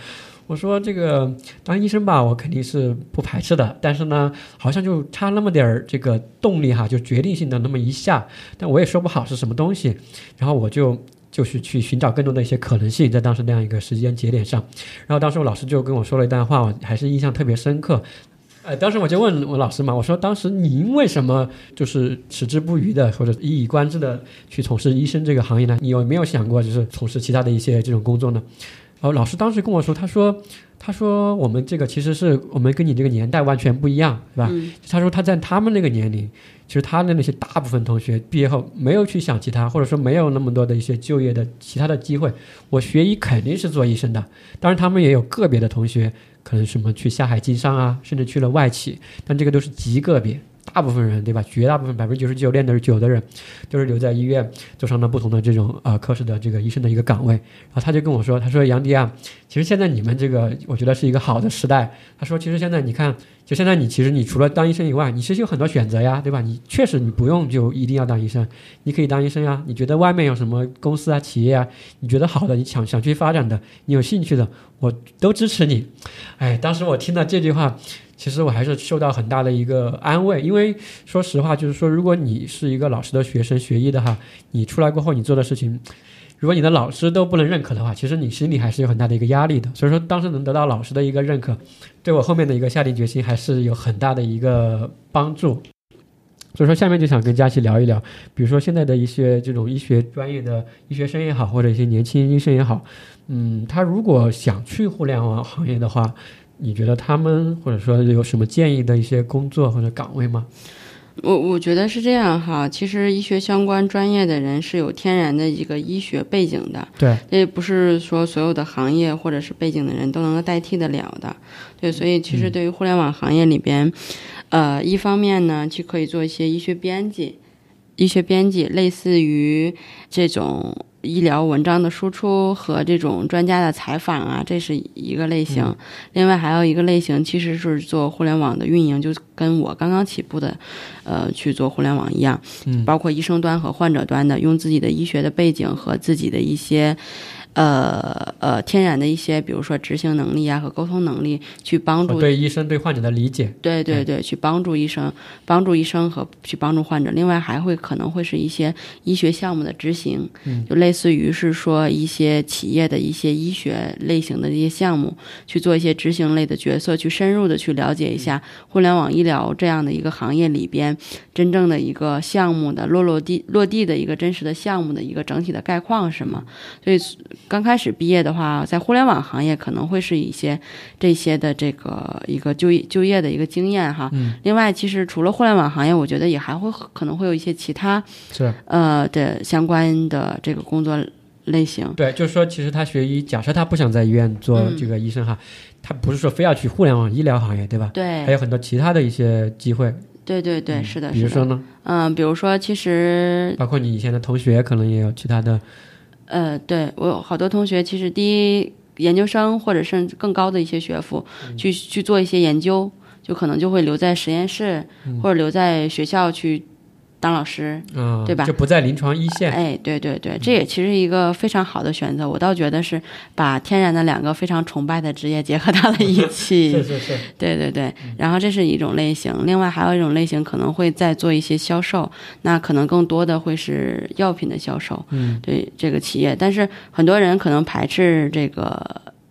我说：“这个当医生吧，我肯定是不排斥的。但是呢，好像就差那么点儿这个动力哈，就决定性的那么一下。但我也说不好是什么东西。然后我就就是去寻找更多的一些可能性，在当时那样一个时间节点上。然后当时我老师就跟我说了一段话，我还是印象特别深刻。”呃，当时我就问我老师嘛，我说当时您为什么就是矢志不渝的或者一以贯之的去从事医生这个行业呢？你有没有想过就是从事其他的一些这种工作呢？然后老师当时跟我说，他说他说我们这个其实是我们跟你这个年代完全不一样，是吧？他说他在他们那个年龄，其实他的那些大部分同学毕业后没有去想其他，或者说没有那么多的一些就业的其他的机会。我学医肯定是做医生的，当然他们也有个别的同学。可能什么去下海经商啊，甚至去了外企，但这个都是极个别，大部分人对吧？绝大部分百分之九十九点九的人，都是留在医院，做上了不同的这种呃科室的这个医生的一个岗位。然后他就跟我说，他说杨迪啊，其实现在你们这个，我觉得是一个好的时代。他说，其实现在你看。就现在，你其实你除了当医生以外，你其实有很多选择呀，对吧？你确实你不用就一定要当医生，你可以当医生呀。你觉得外面有什么公司啊、企业啊，你觉得好的，你想想去发展的，你有兴趣的，我都支持你。哎，当时我听到这句话，其实我还是受到很大的一个安慰，因为说实话，就是说，如果你是一个老师的学生，学医的哈，你出来过后，你做的事情。如果你的老师都不能认可的话，其实你心里还是有很大的一个压力的。所以说，当时能得到老师的一个认可，对我后面的一个下定决心还是有很大的一个帮助。所以说，下面就想跟佳琪聊一聊，比如说现在的一些这种医学专业的医学生也好，或者一些年轻医生也好，嗯，他如果想去互联网行业的话，你觉得他们或者说有什么建议的一些工作或者岗位吗？我我觉得是这样哈，其实医学相关专业的人是有天然的一个医学背景的，对，这不是说所有的行业或者是背景的人都能够代替得了的，对，所以其实对于互联网行业里边，呃，一方面呢，就可以做一些医学编辑，医学编辑类似于这种。医疗文章的输出和这种专家的采访啊，这是一个类型。另外还有一个类型，其实是做互联网的运营，就跟我刚刚起步的，呃，去做互联网一样。嗯，包括医生端和患者端的，用自己的医学的背景和自己的一些。呃呃，天然的一些，比如说执行能力啊和沟通能力，去帮助对医生对患者的理解。对对对，去帮助医生，帮助医生和去帮助患者。另外还会可能会是一些医学项目的执行，就类似于是说一些企业的一些医学类型的这些项目，去做一些执行类的角色，去深入的去了解一下互联网医疗这样的一个行业里边真正的一个项目的落落地落地的一个真实的项目的一个整体的概况是什么？所以。刚开始毕业的话，在互联网行业可能会是一些这些的这个一个就业就业的一个经验哈。嗯。另外，其实除了互联网行业，我觉得也还会可能会有一些其他是呃的相关的这个工作类型。对，就是说，其实他学医，假设他不想在医院做这个医生哈，他不是说非要去互联网医疗行业，对吧？对。还有很多其他的一些机会。对对对，是的。比如说呢？嗯，比如说，其实包括你以前的同学，可能也有其他的。呃，对我有好多同学，其实第一研究生或者甚至更高的一些学府，去去做一些研究，就可能就会留在实验室，或者留在学校去。当老师，嗯，对吧？就不在临床一线。哎，对对对，这也其实一个非常好的选择。我倒觉得是把天然的两个非常崇拜的职业结合到了一 起。是是是。对对对，然后这是一种类型，另外还有一种类型可能会再做一些销售，那可能更多的会是药品的销售。嗯，对这个企业，但是很多人可能排斥这个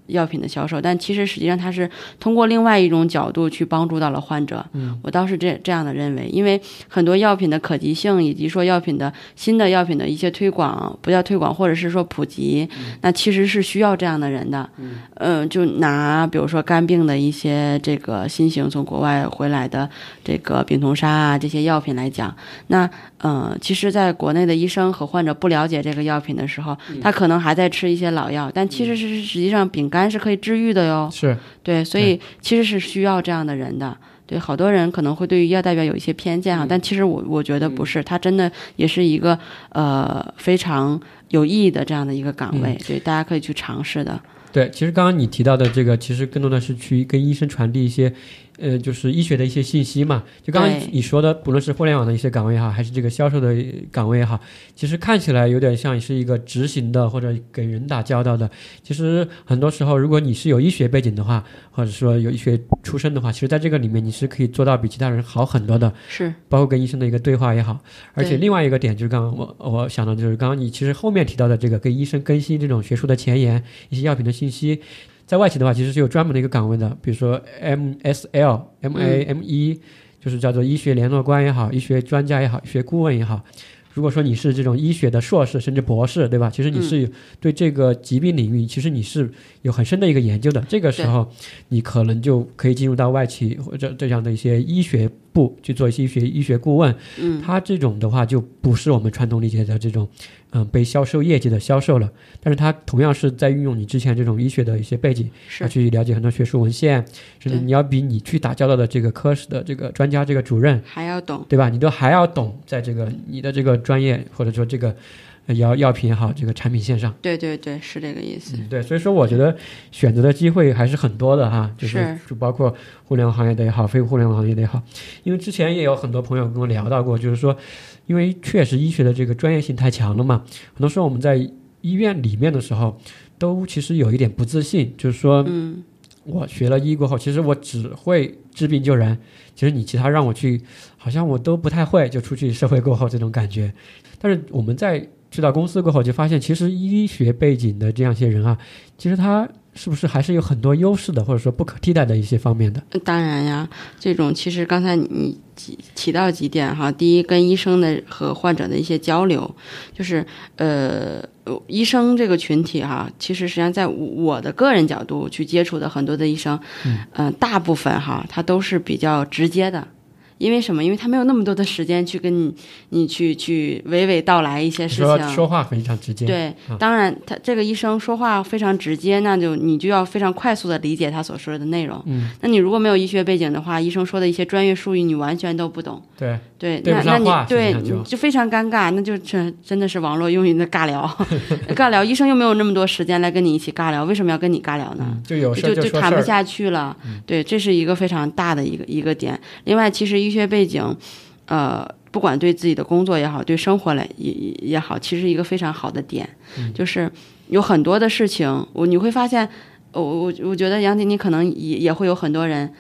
药品的销售，但其实实际上它是通过另外一种角度去帮助到了患者。嗯，我倒是这这样的认为，因为很多药品的可及性，以及说药品的新的药品的一些推广，不叫推广，或者是说普及，那其实是需要这样的人的。嗯，呃，就拿比如说肝病的一些这个新型从国外回来的这个丙酮沙啊这些药品来讲，那呃，其实在国内的医生和患者不了解这个药品的时候，他可能还在吃一些老药，但其实是实际上丙肝是可以治愈的哟。是对，所以其实是需要这样的人的。对，好多人可能会对于药代表有一些偏见哈，但其实我我觉得不是，他真的也是一个呃非常有意义的这样的一个岗位，对，大家可以去尝试的。对，其实刚刚你提到的这个，其实更多的是去跟医生传递一些，呃，就是医学的一些信息嘛。就刚刚你说的，不论是互联网的一些岗位也好，还是这个销售的岗位也好，其实看起来有点像是一个执行的或者给人打交道的。其实很多时候，如果你是有医学背景的话，或者说有医学出身的话，其实在这个里面你是可以做到比其他人好很多的。是包括跟医生的一个对话也好，而且另外一个点就是刚刚我我想到就是刚刚你其实后面提到的这个跟医生更新这种学术的前沿一些药品的信息，在外企的话其实是有专门的一个岗位的，比如说 MSL、MAME，、就是叫做医学联络官也好，医学专家也好，医学顾问也好。如果说你是这种医学的硕士甚至博士，对吧？其实你是有对这个疾病领域，其实你是有很深的一个研究的。这个时候，你可能就可以进入到外企或者这样的一些医学部去做一些医学医学顾问。嗯，他这种的话就不是我们传统理解的这种，嗯、被销售业绩的销售了。但是它同样是在运用你之前这种医学的一些背景，要是去了解很多学术文献，甚至你要比你去打交道的这个科室的这个专家、这个主任，还要懂。对吧？你都还要懂在这个你的这个专业或者说这个呃药药品也好，这个产品线上。对对对，是这个意思。嗯，对，所以说我觉得选择的机会还是很多的哈，就是是就包括互联网行业的也好，非互联网行业的也好，因为之前也有很多朋友跟我聊到过，就是说，因为确实医学的这个专业性太强了嘛，很多时候我们在医院里面的时候，都其实有一点不自信，就是说，嗯，我学了医过后，其实我只会治病救人，其实你其他让我去，好像我都不太会，就出去社会过后这种感觉。但是我们在去到公司过后，就发现其实医学背景的这样一些人啊，其实他是不是还是有很多优势的，或者说不可替代的一些方面的？当然呀，这种其实刚才你提提到几点哈，第一，跟医生的和患者的一些交流，就是呃，医生这个群体哈，其实实际上在我的个人角度去接触的很多的医生，嗯、大部分哈，他都是比较直接的。因为什么？因为他没有那么多的时间去跟你，你去去娓娓道来一些事情。说话非常直接，对啊，当然，他这个医生说话非常直接，那就你就要非常快速的理解他所说的内容。嗯，那你如果没有医学背景的话，医生说的一些专业术语你完全都不懂。对对，对那那你对你就非常尴尬，那就真真的是网络用语的尬聊，尬聊。医生又没有那么多时间来跟你一起尬聊，为什么要跟你尬聊呢？嗯，就就就谈不下去了。对，这是一个非常大的一个一个点。另外，其实医学背景，呃，不管对自己的工作也好，对生活来也也也好，其实一个非常好的点，就是有很多的事情，我你会发现，我我我觉得杨迪，你可能也也会有很多人。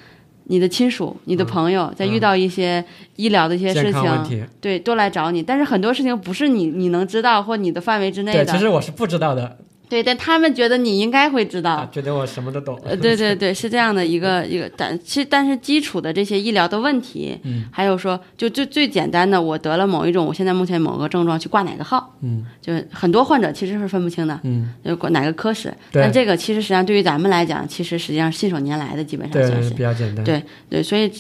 你的亲属、你的朋友，在遇到一些医疗的一些事情，题。对，都来找你。但是很多事情不是你你能知道或你的范围之内对，的，其实我是不知道的，对，但他们觉得你应该会知道。啊觉得我什么都懂。呃，对对对，是这样的一个一个，但其实但是基础的这些医疗的问题，嗯，还有说就最最简单的，我得了某一种，我现在目前某个症状去挂哪个号，嗯，就很多患者其实是分不清的，嗯，就挂哪个科室，但这个其实实际上对于咱们来讲，其实实际上信手拈来的，基本上算对，是比较简单。对对，所以嗯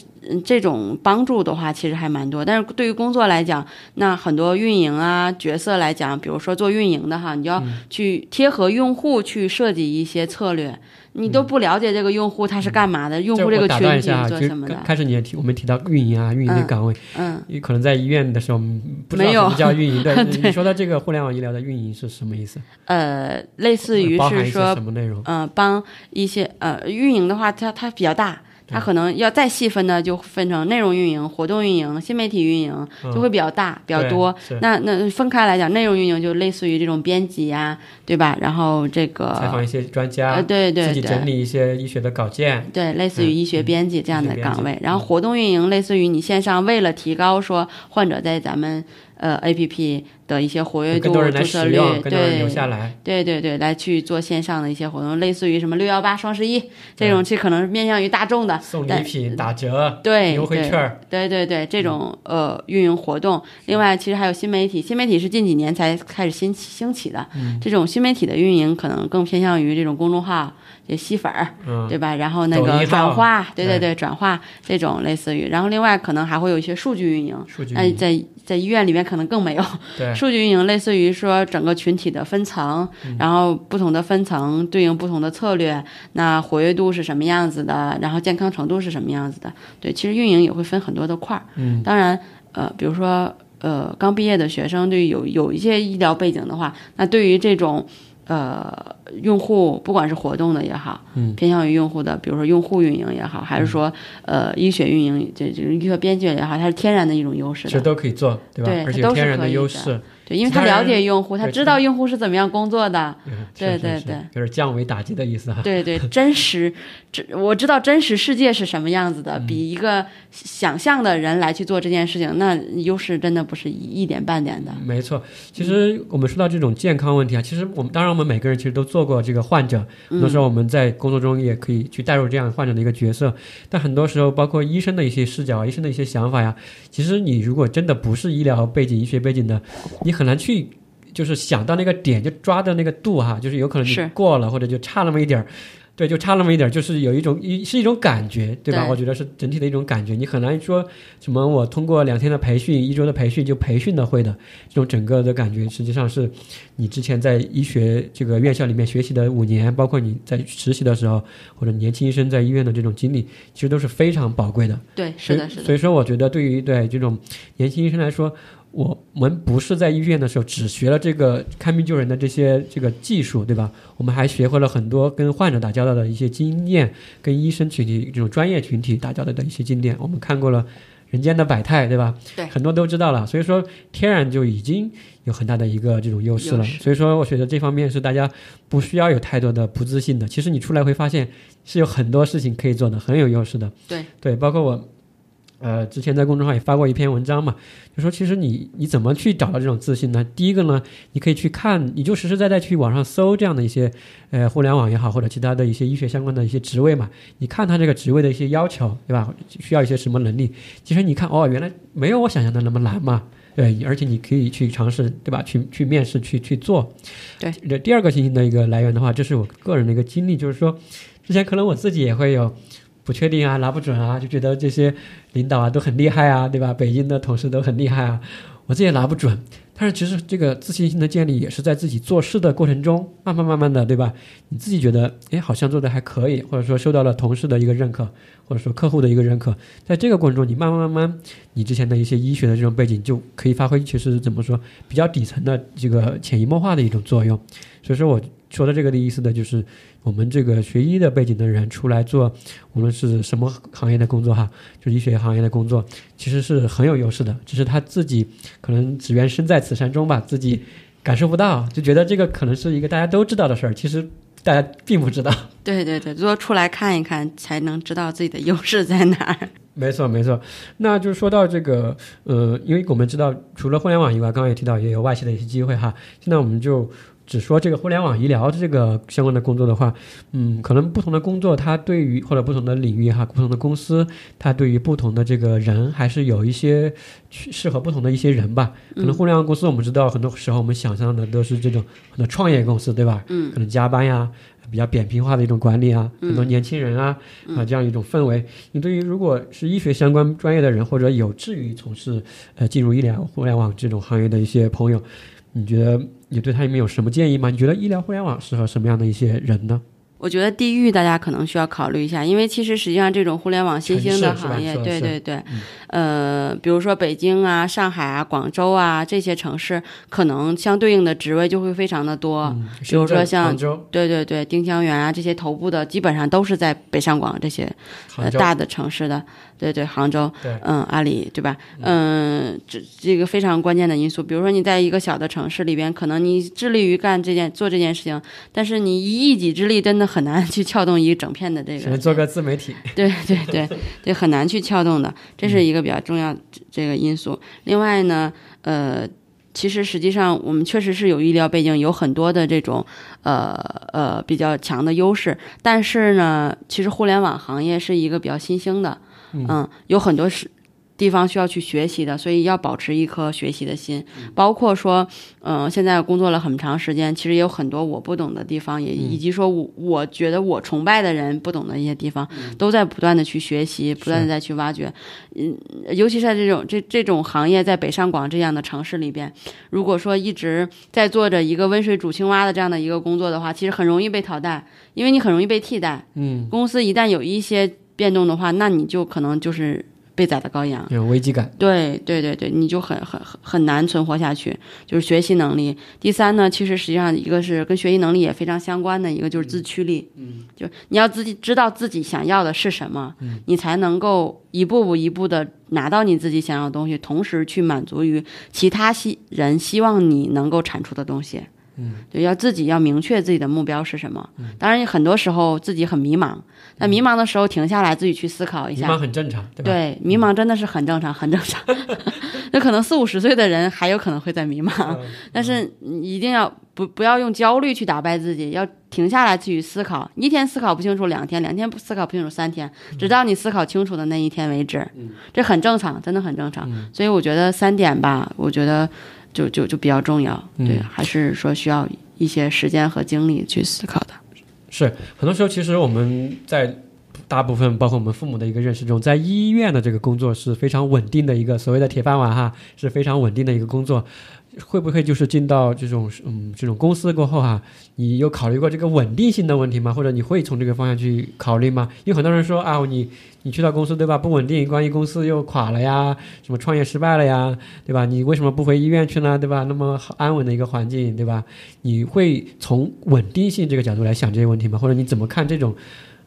这种帮助的话，其实还蛮多。但是对于工作来讲，那很多运营啊角色来讲，比如说做运营的哈，你要嗯去贴合用户去设计一些策略。你都不了解这个用户他是干嘛的，用户这个群体做什么的，开始你也提，我们提到运营啊，运营的嗯岗位，嗯，你可能在医院的时候嗯不知道没有什么叫运营。对，对你说的这个互联网医疗的运营是什么意思？呃，类似于是说什么内容？嗯，帮一些呃运营的话，它它比较大，它可能要再细分呢，就分成内容运营、活动运营、新媒体运营，就会比较大、比较多。那那分开来讲，内容运营就类似于这种编辑呀、对吧？然后这个采访一些专呃，家，对对自己整。理一些医学的稿件。对，类似于医学编辑这样的岗位，然后活动运营类似于你线上为了提高说患者在咱们呃 A P P 的一些活跃度、注册率，对留下来。对对对，来去做线上的一些活动，类似于什么六幺八、双十一这种，这可能是面向于大众的，送礼品、打折、对优惠券儿，对对对，这种呃运营活动，另外其实还有新媒体，新媒体是近几年才开始兴起兴起的，嗯这种新媒体的运营可能更偏向于这种公众号。这吸粉儿，嗯，对吧？然后那个转化，对对对对，转化这种类似于，然后另外可能还会有一些数据运营，数据那在在医院里面可能更没有对。数据运营，类似于说整个群体的分层，嗯然后不同的分层对应不同的策略，那活跃度是什么样子的，然后健康程度是什么样子的，对，其实运营也会分很多的块儿，嗯，当然，呃，比如说呃刚毕业的学生，对于有有一些医疗背景的话，那对于这种呃用户，不管是活动的也好，嗯，偏向于用户的，比如说用户运营也好，还是说呃医学运营，这这医学编辑也好，它是天然的一种优势其实。都可以做，对吧？对而且天然的优势，对，因为他他了解用户，他知道用户是怎么样工作的。嗯对是是是对对有点降维打击的意思哈。对对，真实，这我知道真实世界是什么样子的，嗯比一个想象的人来去做这件事情，那优势真的不是一一点半点的。没错，其实我们说到这种健康问题啊，其实我们当然我们每个人其实都做过这个患者，很多时候我们在工作中也可以去带入这样患者的一个角色，但很多时候包括医生的一些视角啊、医生的一些想法呀，其实你如果真的不是医疗背景、医学背景的，你很难去。就是想到那个点，就抓的那个度哈，就是有可能你是过了，或者就差那么一点儿，对，就差那么一点儿，就是有一种一是一种感觉，对吧？对我觉得是整体的一种感觉，你很难说什么我通过两天的培训、一周的培训就培训的会的，这种整个的感觉，实际上是你之前在医学这个院校里面学习的五年，包括你在实习的时候，或者年轻医生在医院的这种经历，其实都是非常宝贵的。对，是的，是的，所以说，我觉得对于对这种年轻医生来说，我们不是在医院的时候只学了这个看病救人的这些这个技术，对吧？我们还学会了很多跟患者打交道的一些经验，跟医生群体这种专业群体打交道的一些经验。我们看过了人间的百态，对吧？对很多都知道了。所以说，天然就已经有很大的一个这种优势了。所以说，我觉得这方面是大家不需要有太多的不自信的。其实你出来会发现是有很多事情可以做的，很有优势的。对对，包括我。呃，之前在公众号也发过一篇文章嘛，就说其实你你怎么去找到这种自信呢？第一个呢，你可以去看，你就实实在在去网上搜这样的一些，呃，互联网也好，或者其他的一些医学相关的一些职位嘛，你看他这个职位的一些要求，对吧？需要一些什么能力？其实你看，哦，原来没有我想象的那么难嘛。对，而且你可以去尝试，对吧？去去面试，去去做。对，这第二个信息的一个来源的话，这是我个人的一个经历，就是说，之前可能我自己也会有不确定啊，拿不准啊，就觉得这些领导啊都很厉害啊，对吧？北京的同事都很厉害啊，我自己也拿不准。但是其实这个自信心的建立也是在自己做事的过程中，慢慢慢慢的，对吧？你自己觉得，哎，好像做的还可以，或者说受到了同事的一个认可，或者说客户的一个认可，在这个过程中，你慢慢慢慢，你之前的一些医学的这种背景就可以发挥，其实怎么说，比较底层的这个潜移默化的一种作用。所以说我说的这个的意思呢，就是我们这个学医的背景的人出来做，无论是什么行业的工作哈，就是医学行业的工作，其实是很有优势的。只是他自己可能只缘身在此山中吧，自己感受不到，就觉得这个可能是一个大家都知道的事儿，其实大家并不知道。对对对，多出来看一看，才能知道自己的优势在哪儿。没错，没错。那就是说到这个，呃，因为我们知道，除了互联网以外，刚刚也提到也有外企的一些机会哈。现在我们就只说这个互联网医疗这个相关的工作的话，嗯，可能不同的工作，它对于或者不同的领域哈，不同的公司，它对于不同的这个人，还是有一些去适合不同的一些人吧。可能互联网公司，我们知道很多时候我们想象的都是这种很多创业公司，对吧？嗯，可能加班呀。比较扁平化的一种管理啊，很多年轻人啊、啊这样一种氛围。你对于如果是医学相关专业的人，或者有志于从事呃进入医疗互联网这种行业的一些朋友，你觉得你对他们有什么建议吗？你觉得医疗互联网适合什么样的一些人呢？我觉得地域大家可能需要考虑一下，因为其实实际上这种互联网新兴的行业，对对对，呃，比如说北京啊、上海啊、广州啊这些城市，可能相对应的职位就会非常的多。嗯，比如说像对对对，丁香园啊这些头部的，基本上都是在北上广这些，呃大的城市的。对对，杭州，对嗯，阿里，对吧？嗯，这这个非常关键的因素。比如说你在一个小的城市里边，可能你致力于干这件做这件事情，但是你一一己之力真的很难去撬动一整片的这个只能做个自媒体。对对对 对，很难去撬动的，这是一个比较重要这个因素。另外呢，呃。其实，实际上我们确实是有医疗背景，有很多的这种，呃呃比较强的优势。但是呢，其实互联网行业是一个比较新兴的，嗯，有很多是。地方需要去学习的，所以要保持一颗学习的心。包括说，嗯，现在工作了很长时间，其实也有很多我不懂的地方，也以及说我我觉得我崇拜的人不懂的一些地方，都在不断的去学习，不断的再去挖掘。嗯，尤其是在这种这这种行业，在北上广这样的城市里边，如果说一直在做着一个温水煮青蛙的这样的一个工作的话，其实很容易被淘汰，因为你很容易被替代。嗯，公司一旦有一些变动的话，那你就可能就是。被宰的羔羊，有危机感。对对对对，你就很很很很难存活下去。就是学习能力。第三呢，其实实际上一个是跟学习能力也非常相关的一个就是自驱力。嗯，就你要自己知道自己想要的是什么，你才能够一步步一步的拿到你自己想要的东西，同时去满足于其他希人希望你能够产出的东西。嗯，就要自己要明确自己的目标是什么。当然，很多时候自己很迷茫。那迷茫的时候，停下来自己去思考一下。迷茫很正常，对吧？对，迷茫真的是很正常，很正常。那可能四五十岁的人还有可能会在迷茫，但是一定要不不要用焦虑去打败自己，要停下来去思考。一天思考不清楚，两天，两天不思考不清楚，三天，直到你思考清楚的那一天为止。这很正常，真的很正常。所以我觉得三点吧，我觉得就就就比较重要。对，还是说需要一些时间和精力去思考的。是，很多时候其实我们在大部分包括我们父母的一个认识中，在医院的这个工作是非常稳定的一个所谓的铁饭碗哈，是非常稳定的一个工作。会不会就是进到这种嗯这种公司过后哈，你有考虑过这个稳定性的问题吗？或者你会从这个方向去考虑吗？因为很多人说啊，你你去到公司对吧，不稳定，万一公司又垮了呀，什么创业失败了呀，对吧？你为什么不回医院去呢？对吧？那么安稳的一个环境，对吧？你会从稳定性这个角度来想这些问题吗？或者你怎么看这种？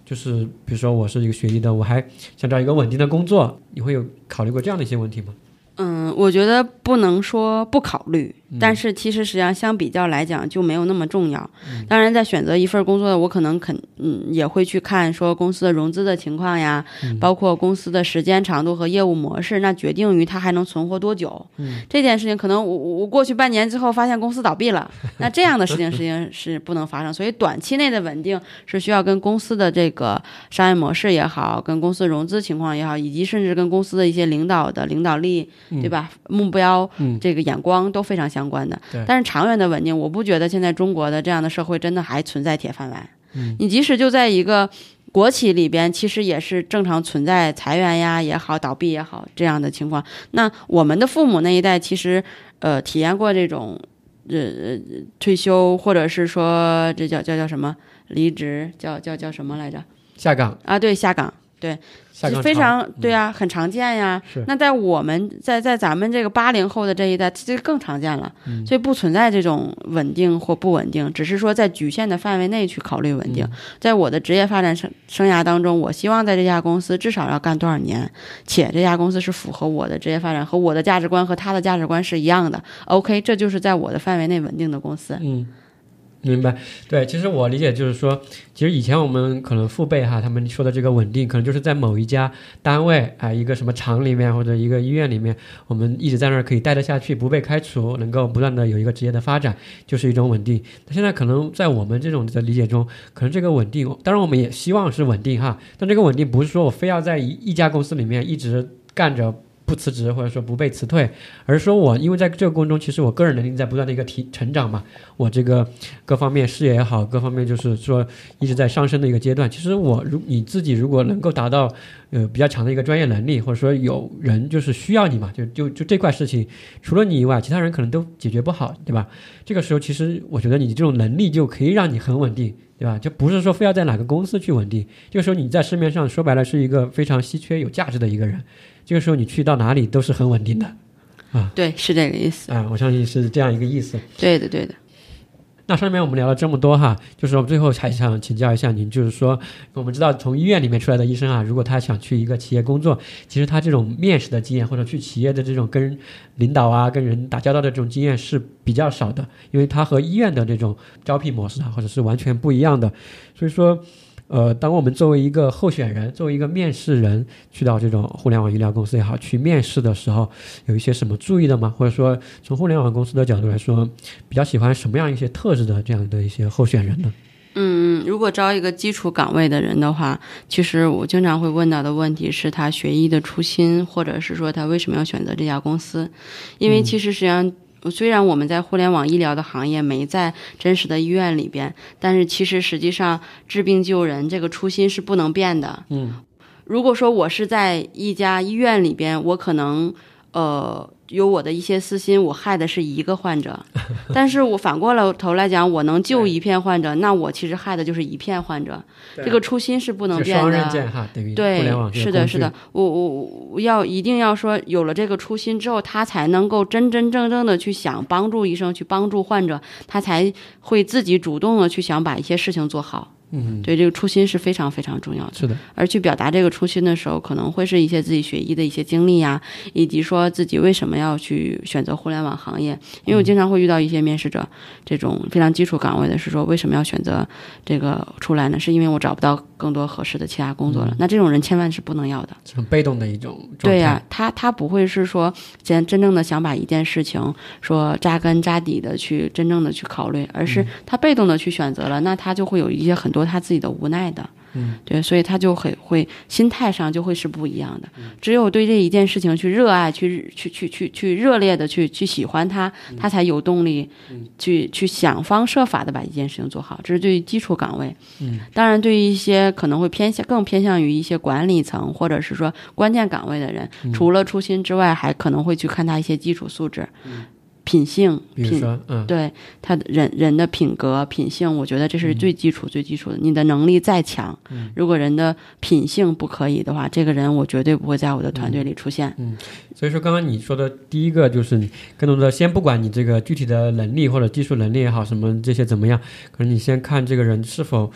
就是比如说我是一个学医的，我还想找一个稳定的工作，你会有考虑过这样的一些问题吗？嗯，我觉得不能说不考虑，但是其实实际上相比较来讲就没有那么重要。当然，在选择一份工作，我可能肯嗯也会去看说公司的融资的情况呀，包括公司的时间长度和业务模式，那决定于它还能存活多久。这件事情可能我我过去半年之后发现公司倒闭了，那这样的事情实际上是不能发生。所以短期内的稳定是需要跟公司的这个商业模式也好，跟公司融资情况也好，以及甚至跟公司的一些领导的领导力。对吧？目标，这个眼光都非常相关的。但是长远的稳定，我不觉得现在中国的这样的社会真的还存在铁饭碗。你即使就在一个国企里边，其实也是正常存在裁员呀也好，倒闭也好这样的情况。那我们的父母那一代，其实呃体验过这种呃退休，或者是说这叫叫叫什么离职，叫叫叫什么来着？下岗啊，对，下岗。对，非常对啊，很常见呀。那在我们在在咱们这个八零后的这一代，这更常见了。所以不存在这种稳定或不稳定，只是说在局限的范围内去考虑稳定。在我的职业发展生生涯当中，我希望在这家公司至少要干多少年，且这家公司是符合我的职业发展和我的价值观和他的价值观是一样的。OK，这就是在我的范围内稳定的公司。嗯。明白，对，其实我理解就是说，其实以前我们可能父辈哈，他们说的这个稳定，可能就是在某一家单位啊，一个什么厂里面或者一个医院里面，我们一直在那儿可以待得下去，不被开除，能够不断的有一个职业的发展，就是一种稳定。那现在可能在我们这种的理解中，可能这个稳定，当然我们也希望是稳定哈，但这个稳定不是说我非要在一一家公司里面一直干着。不辞职或者说不被辞退，而是说我因为在这个过程中，其实我个人能力在不断的一个提成长嘛，我这个各方面事业也好，各方面就是说一直在上升的一个阶段。其实我如你自己如果能够达到呃比较强的一个专业能力，或者说有人就是需要你嘛，就就就这块事情，除了你以外，其他人可能都解决不好，对吧？这个时候其实我觉得你这种能力就可以让你很稳定，对吧？就不是说非要在哪个公司去稳定，这个时候你在市面上说白了是一个非常稀缺有价值的一个人。这个时候你去到哪里都是很稳定的，啊，对，是这个意思啊，我相信是这样一个意思。对的，对的。那上面我们聊了这么多哈，就是我们最后还想请教一下您，就是说，我们知道从医院里面出来的医生啊，如果他想去一个企业工作，其实他这种面试的经验或者去企业的这种跟领导啊、跟人打交道的这种经验是比较少的，因为他和医院的这种招聘模式啊，或者是完全不一样的。所以说，呃，当我们作为一个候选人，作为一个面试人，去到这种互联网医疗公司也好，去面试的时候，有一些什么注意的吗？或者说，从互联网公司的角度来说，比较喜欢什么样一些特质的这样的一些候选人呢？嗯，如果招一个基础岗位的人的话，其实我经常会问到的问题是他学医的初心，或者是说他为什么要选择这家公司？因为其实实际上。虽然我们在互联网医疗的行业没在真实的医院里边，但是其实实际上治病救人这个初心是不能变的。嗯，如果说我是在一家医院里边，我可能呃。有我的一些私心，我害的是一个患者，但是我反过来头来讲，我能救一片患者，那我其实害的就是一片患者，这个初心是不能变的。对，是的，是的，我我我要一定要说，有了这个初心之后，他才能够真真正正的去想帮助医生，去帮助患者，他才会自己主动的去想把一些事情做好。嗯，对，这个初心是非常非常重要的。是的，而去表达这个初心的时候，可能会是一些自己学医的一些经历呀，以及说自己为什么要去选择互联网行业。因为我经常会遇到一些面试者，这种非常基础岗位的，是说为什么要选择这个出来呢？是因为我找不到更多合适的其他工作了。那这种人千万是不能要的，很被动的一种。对呀，他他不会是说真真正的想把一件事情说扎根扎底的去真正的去考虑，而是他被动的去选择了，那他就会有一些很。多他自己的无奈的，嗯，对，所以他就很会心态上就会是不一样的。只有对这一件事情去热爱，去去去去去热烈的去去喜欢它，他才有动力去去想方设法的把一件事情做好。这是对于基础岗位，嗯，当然对于一些可能会偏向更偏向于一些管理层或者是说关键岗位的人，除了初心之外，还可能会去看他一些基础素质。品性，品，嗯，对他的人人的品格品性，我觉得这是最基础最基础的。你的能力再强，如果人的品性不可以的话，这个人我绝对不会在我的团队里出现。嗯，所以说刚刚你说的第一个就是更多的先不管你这个具体的能力或者技术能力也好，什么这些怎么样，可能你先看这个人是否。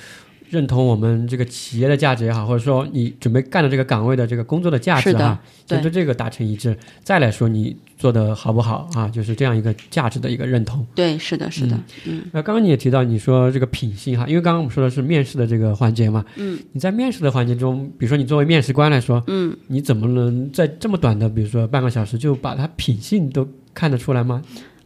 认同我们这个企业的价值也好，或者说你准备干的这个岗位的这个工作的价值啊，先对这个达成一致，再来说你做的好不好啊，就是这样一个价值的一个认同。对，是的，是的。嗯。那刚刚你也提到，你说这个品性哈，因为刚刚我们说的是面试的这个环节嘛。嗯。你在面试的环节中，比如说你作为面试官来说，嗯，你怎么能在这么短的，比如说半个小时，就把他品性都看得出来吗？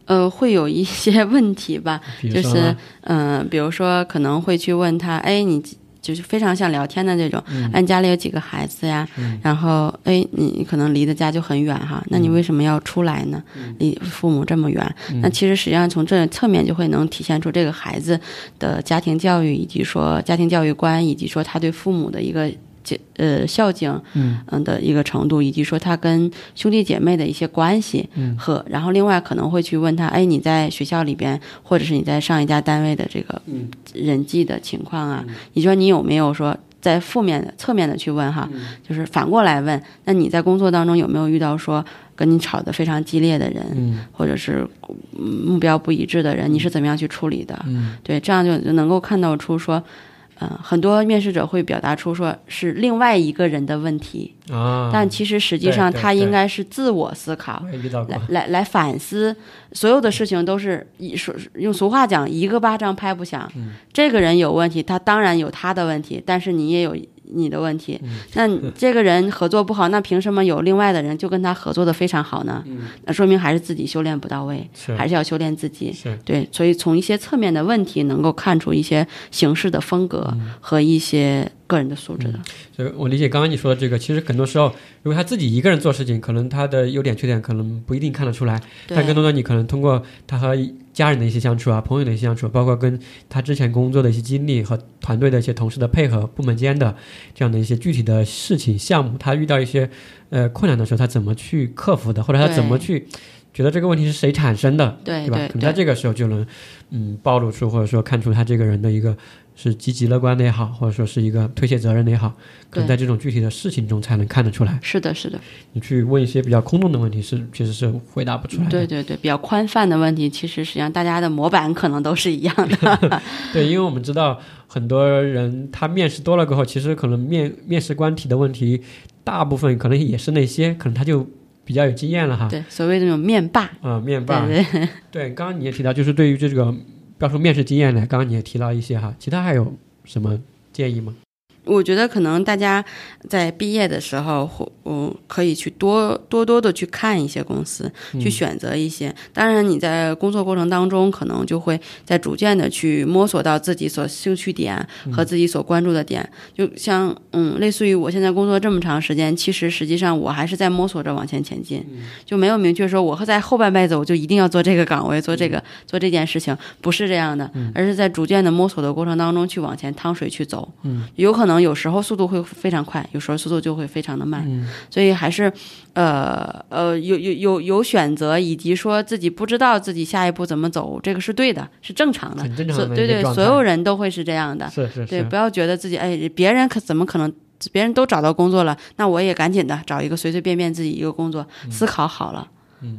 呃，会有一些 问题吧，就是嗯，比如说可能会去问他，哎，你。就是非常像聊天的这种，哎，家里有几个孩子呀？然后，哎，你可能离的家就很远哈，那你为什么要出来呢？离父母这么远，那其实实际上从这侧面就会能体现出这个孩子的家庭教育，以及说家庭教育观，以及说他对父母的一个。呃，孝敬，嗯嗯的一个程度，以及说他跟兄弟姐妹的一些关系，嗯，和然后另外可能会去问他，哎，你在学校里边，或者是你在上一家单位的这个人际的情况啊，你说你有没有说在负面的侧面的去问哈，就是反过来问，那你在工作当中有没有遇到说跟你吵得非常激烈的人，嗯，或者是目标不一致的人，你是怎么样去处理的？嗯，对，这样就就能够看到出说。嗯，很多面试者会表达出说是另外一个人的问题啊，但其实实际上他应该是自我思考，来来来反思，所有的事情都是一说用俗话讲，一个巴掌拍不响。这个人有问题，他当然有他的问题，但是你也有。你的问题，那这个人合作不好，那凭什么有另外的人就跟他合作的非常好呢？那说明还是自己修炼不到位，还是要修炼自己。对，所以从一些侧面的问题能够看出一些形式的风格和一些。个人的素质的，所以我理解刚刚你说的这个，其实很多时候，如果他自己一个人做事情，可能他的优点缺点可能不一定看得出来，但更多的你可能通过他和家人的一些相处啊，朋友的一些相处，包括跟他之前工作的一些经历和团队的一些同事的配合、部门间的这样的一些具体的事情项目，他遇到一些呃困难的时候，他怎么去克服的，或者他怎么去觉得这个问题是谁产生的，对吧？可能在这个时候就能嗯暴露出或者说看出他这个人的一个。是积极乐观的也好，或者说是一个推卸责任的也好，可能在这种具体的事情中才能看得出来。是的，是的。你去问一些比较空洞的问题，是其实是回答不出来的。对对对，比较宽泛的问题，其实实际上大家的模板可能都是一样的。对，因为我们知道很多人他面试多了过后，其实可能面面试官提的问题，大部分可能也是那些，可能他就比较有经验了哈。对，所谓的那种面霸。啊，面霸。对 对，刚刚你也提到，就是对于这个。不要说面试经验呢，刚刚你也提到一些哈，其他还有什么建议吗？我觉得可能大家在毕业的时候，或嗯，可以去多多多的去看一些公司，去选择一些。当然，你在工作过程当中，可能就会在逐渐的去摸索到自己所兴趣点和自己所关注的点。就像嗯，类似于我现在工作这么长时间，其实实际上我还是在摸索着往前前进，就没有明确说我会在后半辈子我就一定要做这个岗位，做这个做这件事情，不是这样的，而是在逐渐的摸索的过程当中去往前趟水去走。嗯，有可能有时候速度会非常快，有时候速度就会非常的慢。所以还是，呃呃，有有有有选择，以及说自己不知道自己下一步怎么走，这个是对的，是正常的，很正常的对对，所有人都会是这样的。是是对，不要觉得自己哎，别人可怎么可能？别人都找到工作了，那我也赶紧的找一个随随便便自己一个工作，思考好了。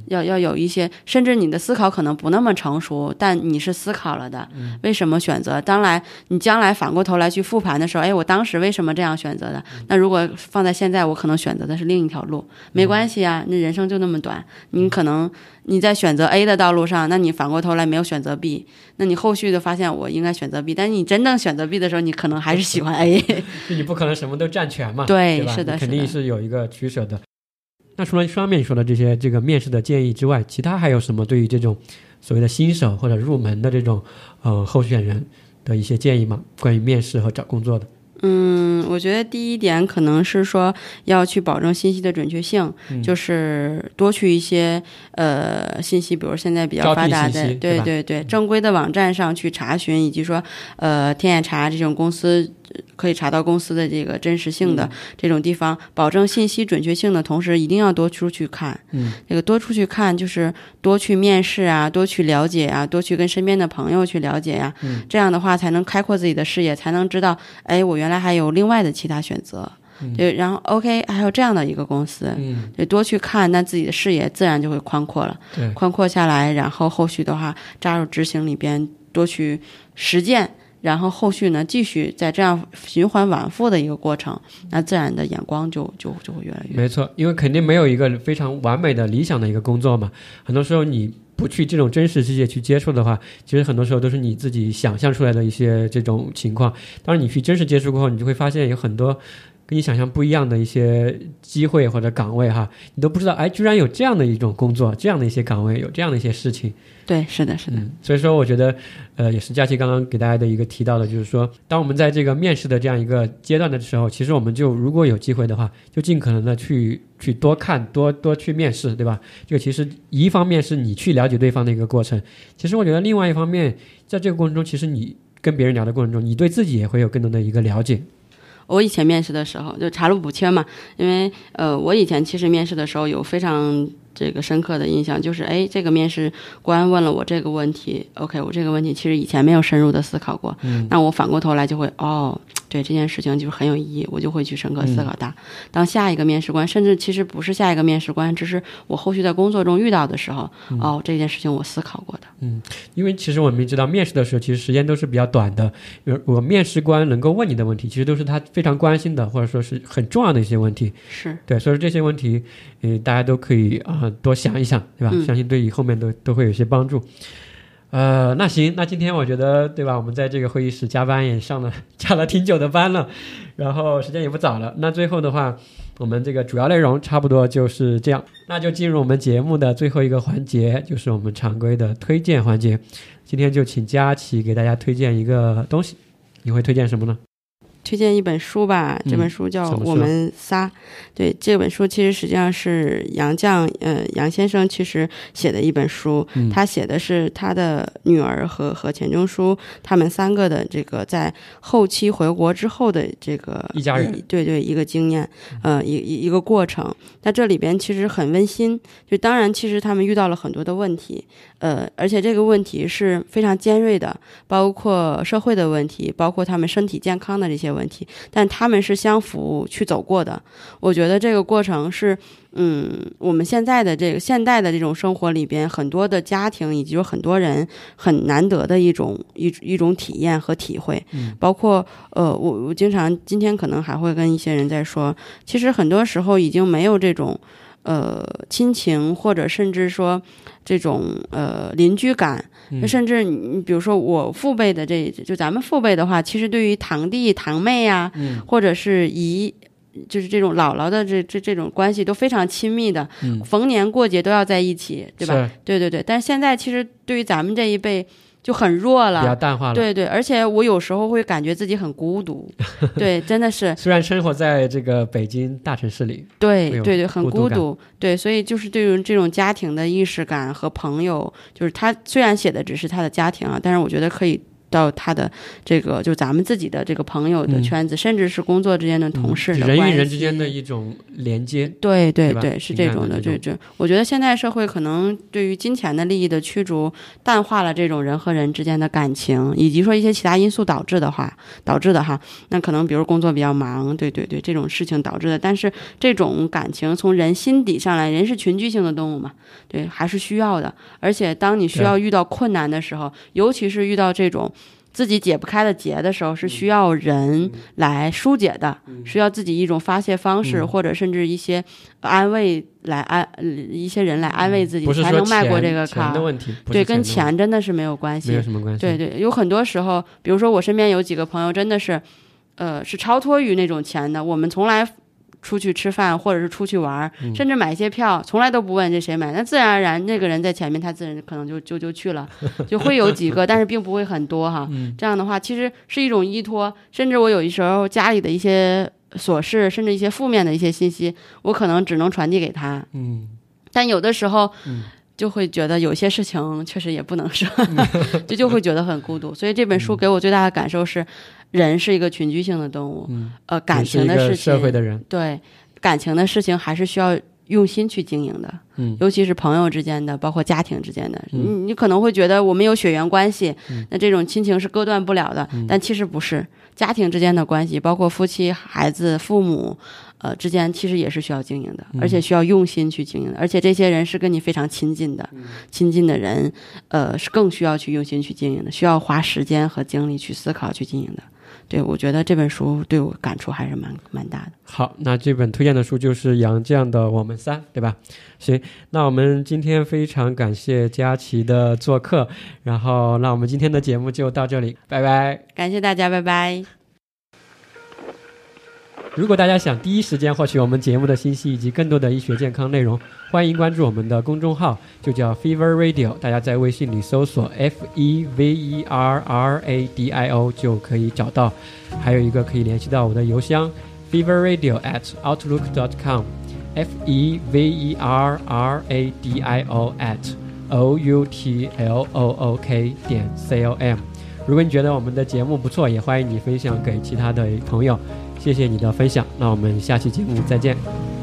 要要有一些，甚至你的思考可能不那么成熟，但你是思考了的。为什么选择？当来你将来反过头来去复盘的时候，哎，我当时为什么这样选择的？那如果放在现在，我可能选择的是另一条路，没关系啊，那人生就那么短。你可能你在选择 A 的道路上，那你反过头来没有选择 B，那你后续的发现我应该选择 B，但是你真正选择 B 的时候，你可能还是喜欢 A。你不可能什么都占全嘛？对，是的，肯定是有一个取舍的。那除了上面说的这些这个面试的建议之外，其他还有什么对于这种所谓的新手或者入门的这种呃候选人的一些建议吗？关于面试和找工作的？嗯，我觉得第一点可能是说要去保证信息的准确性，就是多去一些呃信息，比如现在比较发达的，对对对，正规的网站上去查询，以及说呃天眼查这种公司。可以查到公司的这个真实性的这种地方，保证信息准确性的同时，一定要多出去看。嗯，这个多出去看就是多去面试啊，多去了解啊，多去跟身边的朋友去了解呀。嗯，这样的话才能开阔自己的视野，才能知道，哎，我原来还有另外的其他选择。对，然后 OK，还有这样的一个公司。嗯，对，多去看，那自己的视野自然就会宽阔了。对，宽阔下来，然后后续的话扎入执行里边，多去实践。然后后续呢，继续在这样循环往复的一个过程，那自然的眼光就就就会越来越。没错，因为肯定没有一个非常完美的理想的一个工作嘛。很多时候你不去这种真实世界去接触的话，其实很多时候都是你自己想象出来的一些这种情况。当然你去真实接触过后，你就会发现有很多。跟你想象不一样的一些机会或者岗位哈，你都不知道，哎，居然有这样的一种工作，这样的一些岗位，有这样的一些事情。对，是的，是的。所以说，我觉得，呃，也是佳琪刚刚给大家的一个提到的，就是说，当我们在这个面试的这样一个阶段的时候，其实我们就如果有机会的话，就尽可能的去去多看，多多去面试，对吧？这个其实一方面是你去了解对方的一个过程，其实我觉得另外一方面，在这个过程中，其实你跟别人聊的过程中，你对自己也会有更多的一个了解。我以前面试的时候就查漏补缺嘛，因为呃，我以前其实面试的时候有非常这个深刻的印象，就是哎，这个面试官问了我这个问题，OK，我这个问题其实以前没有深入的思考过，嗯那我反过头来就会哦。对这件事情就是很有意义，我就会去深刻思考它。当下一个面试官，甚至其实不是下一个面试官，只是我后续在工作中遇到的时候，哦，这件事情我思考过的。嗯，因为其实我们知道，面试的时候其实时间都是比较短的。我面试官能够问你的问题，其实都是他非常关心的，或者说是很重要的一些问题。是对，所以这些问题，嗯，大家都可以啊多想一想，对吧？相信对于后面都都会有些帮助。呃，那行，那今天我觉得，对吧？我们在这个会议室加班也上了加了挺久的班了，然后时间也不早了。那最后的话，我们这个主要内容差不多就是这样。那就进入我们节目的最后一个环节，就是我们常规的推荐环节。今天就请佳琪给大家推荐一个东西，你会推荐什么呢？推荐一本书吧，这本书叫《我们仨》。对，这本书其实实际上是杨绛，呃，杨先生其实写的一本书。他写的是他的女儿和和钱钟书他们三个的这个在后期回国之后的这个一家人，对对，一个经验，呃，一一一个过程。那这里边其实很温馨。就当然，其实他们遇到了很多的问题，呃，而且这个问题是非常尖锐的，包括社会的问题，包括他们身体健康的这些。问题，但他们是相扶去走过的。我觉得这个过程是，嗯，我们现在的这个现代的这种生活里边，很多的家庭以及有很多人很难得的一种一一种体验和体会。嗯，包括呃，我我经常今天可能还会跟一些人在说，其实很多时候已经没有这种。呃亲情，或者甚至说这种呃邻居感，嗯甚至你比如说我父辈的这就咱们父辈的话，其实对于堂弟堂妹呀、嗯或者是姨。就是这种姥姥的这这这种关系都非常亲密的，嗯逢年过节都要在一起，对吧？对对对。但是现在其实对于咱们这一辈就很弱了比较了，淡化了。对对。而且我有时候会感觉自己很孤独，对，真的是，虽然生活在这个北京大城市里，对对对，很孤独，对，所以就是对于这种家庭的意识感和朋友，就是他虽然写的只是他的家庭啊，但是我觉得可以到他的这个就咱们自己的这个朋友的嗯圈子，甚至是工作之间的同事的人，与人之间的一种连接。对对对，是这种的，这这，我觉得现在社会可能对于金钱的利益的驱逐，淡化了这种人和人之间的感情，以及说一些其他因素导致的话，导致的哈，那可能比如工作比较忙，对对对，这种事情导致的。但是这种感情从人心底上来，人是群居性的动物嘛，对，还是需要的。而且当你需要遇到困难的时候，尤其是遇到这种。自己解不开的结的时候，是需要人来疏解的，需要自己一种发泄方式，嗯或者甚至一些安慰来安呃一些人来安慰自己，才能迈过这个坎儿。钱的问题，对，跟钱真的是没有关系没有。什么关系。对对，有很多时候，比如说我身边有几个朋友，真的是，呃，是超脱于那种钱的。我们从来出去吃饭，或者是出去玩，嗯。甚至买一些票，从来都不问这谁买，那自然而然那个人在前面，他自然可能就就就去了，就会有几个，但是并不会很多哈。嗯。这样的话，其实是一种依托，甚至我有一时候家里的一些琐事，甚至一些负面的一些信息，我可能只能传递给他，嗯，但有的时候，嗯。就会觉得有些事情确实也不能说，就就会觉得很孤独。所以这本书给我最大的感受是，人是一个群居性的动物，嗯呃，感情的事情，社会的人，对感情的事情还是需要用心去经营的，嗯尤其是朋友之间的，包括家庭之间的。嗯你你可能会觉得我们有血缘关系，嗯那这种亲情是割断不了的，但其实不是。家庭之间的关系，包括夫妻、孩子、父母，呃之间，其实也是需要经营的，嗯而且需要用心去经营的。而且这些人是跟你非常亲近的，嗯亲近的人，呃，是更需要去用心去经营的，需要花时间和精力去思考、去经营的。对，我觉得这本书对我感触还是蛮蛮大的。好，那这本推荐的书就是杨绛的《我们仨》，对吧？行，那我们今天非常感谢佳琪的做客，然后那我们今天的节目就到这里，拜拜。感谢大家，拜拜。如果大家想第一时间获取我们节目的信息以及更多的医学健康内容，欢迎关注我们的公众号，就叫 Fever Radio，大家在微信里搜索 F E V E R R A D I O 就可以找到。还有一个可以联系到我的邮箱 Fever Radio at Outlook dot com，F E V E R R A D I O at O U T L O O K 点 C O M。如果你觉得我们的节目不错，也欢迎你分享给其他的朋友。谢谢你的分享，那我们下期节目再见。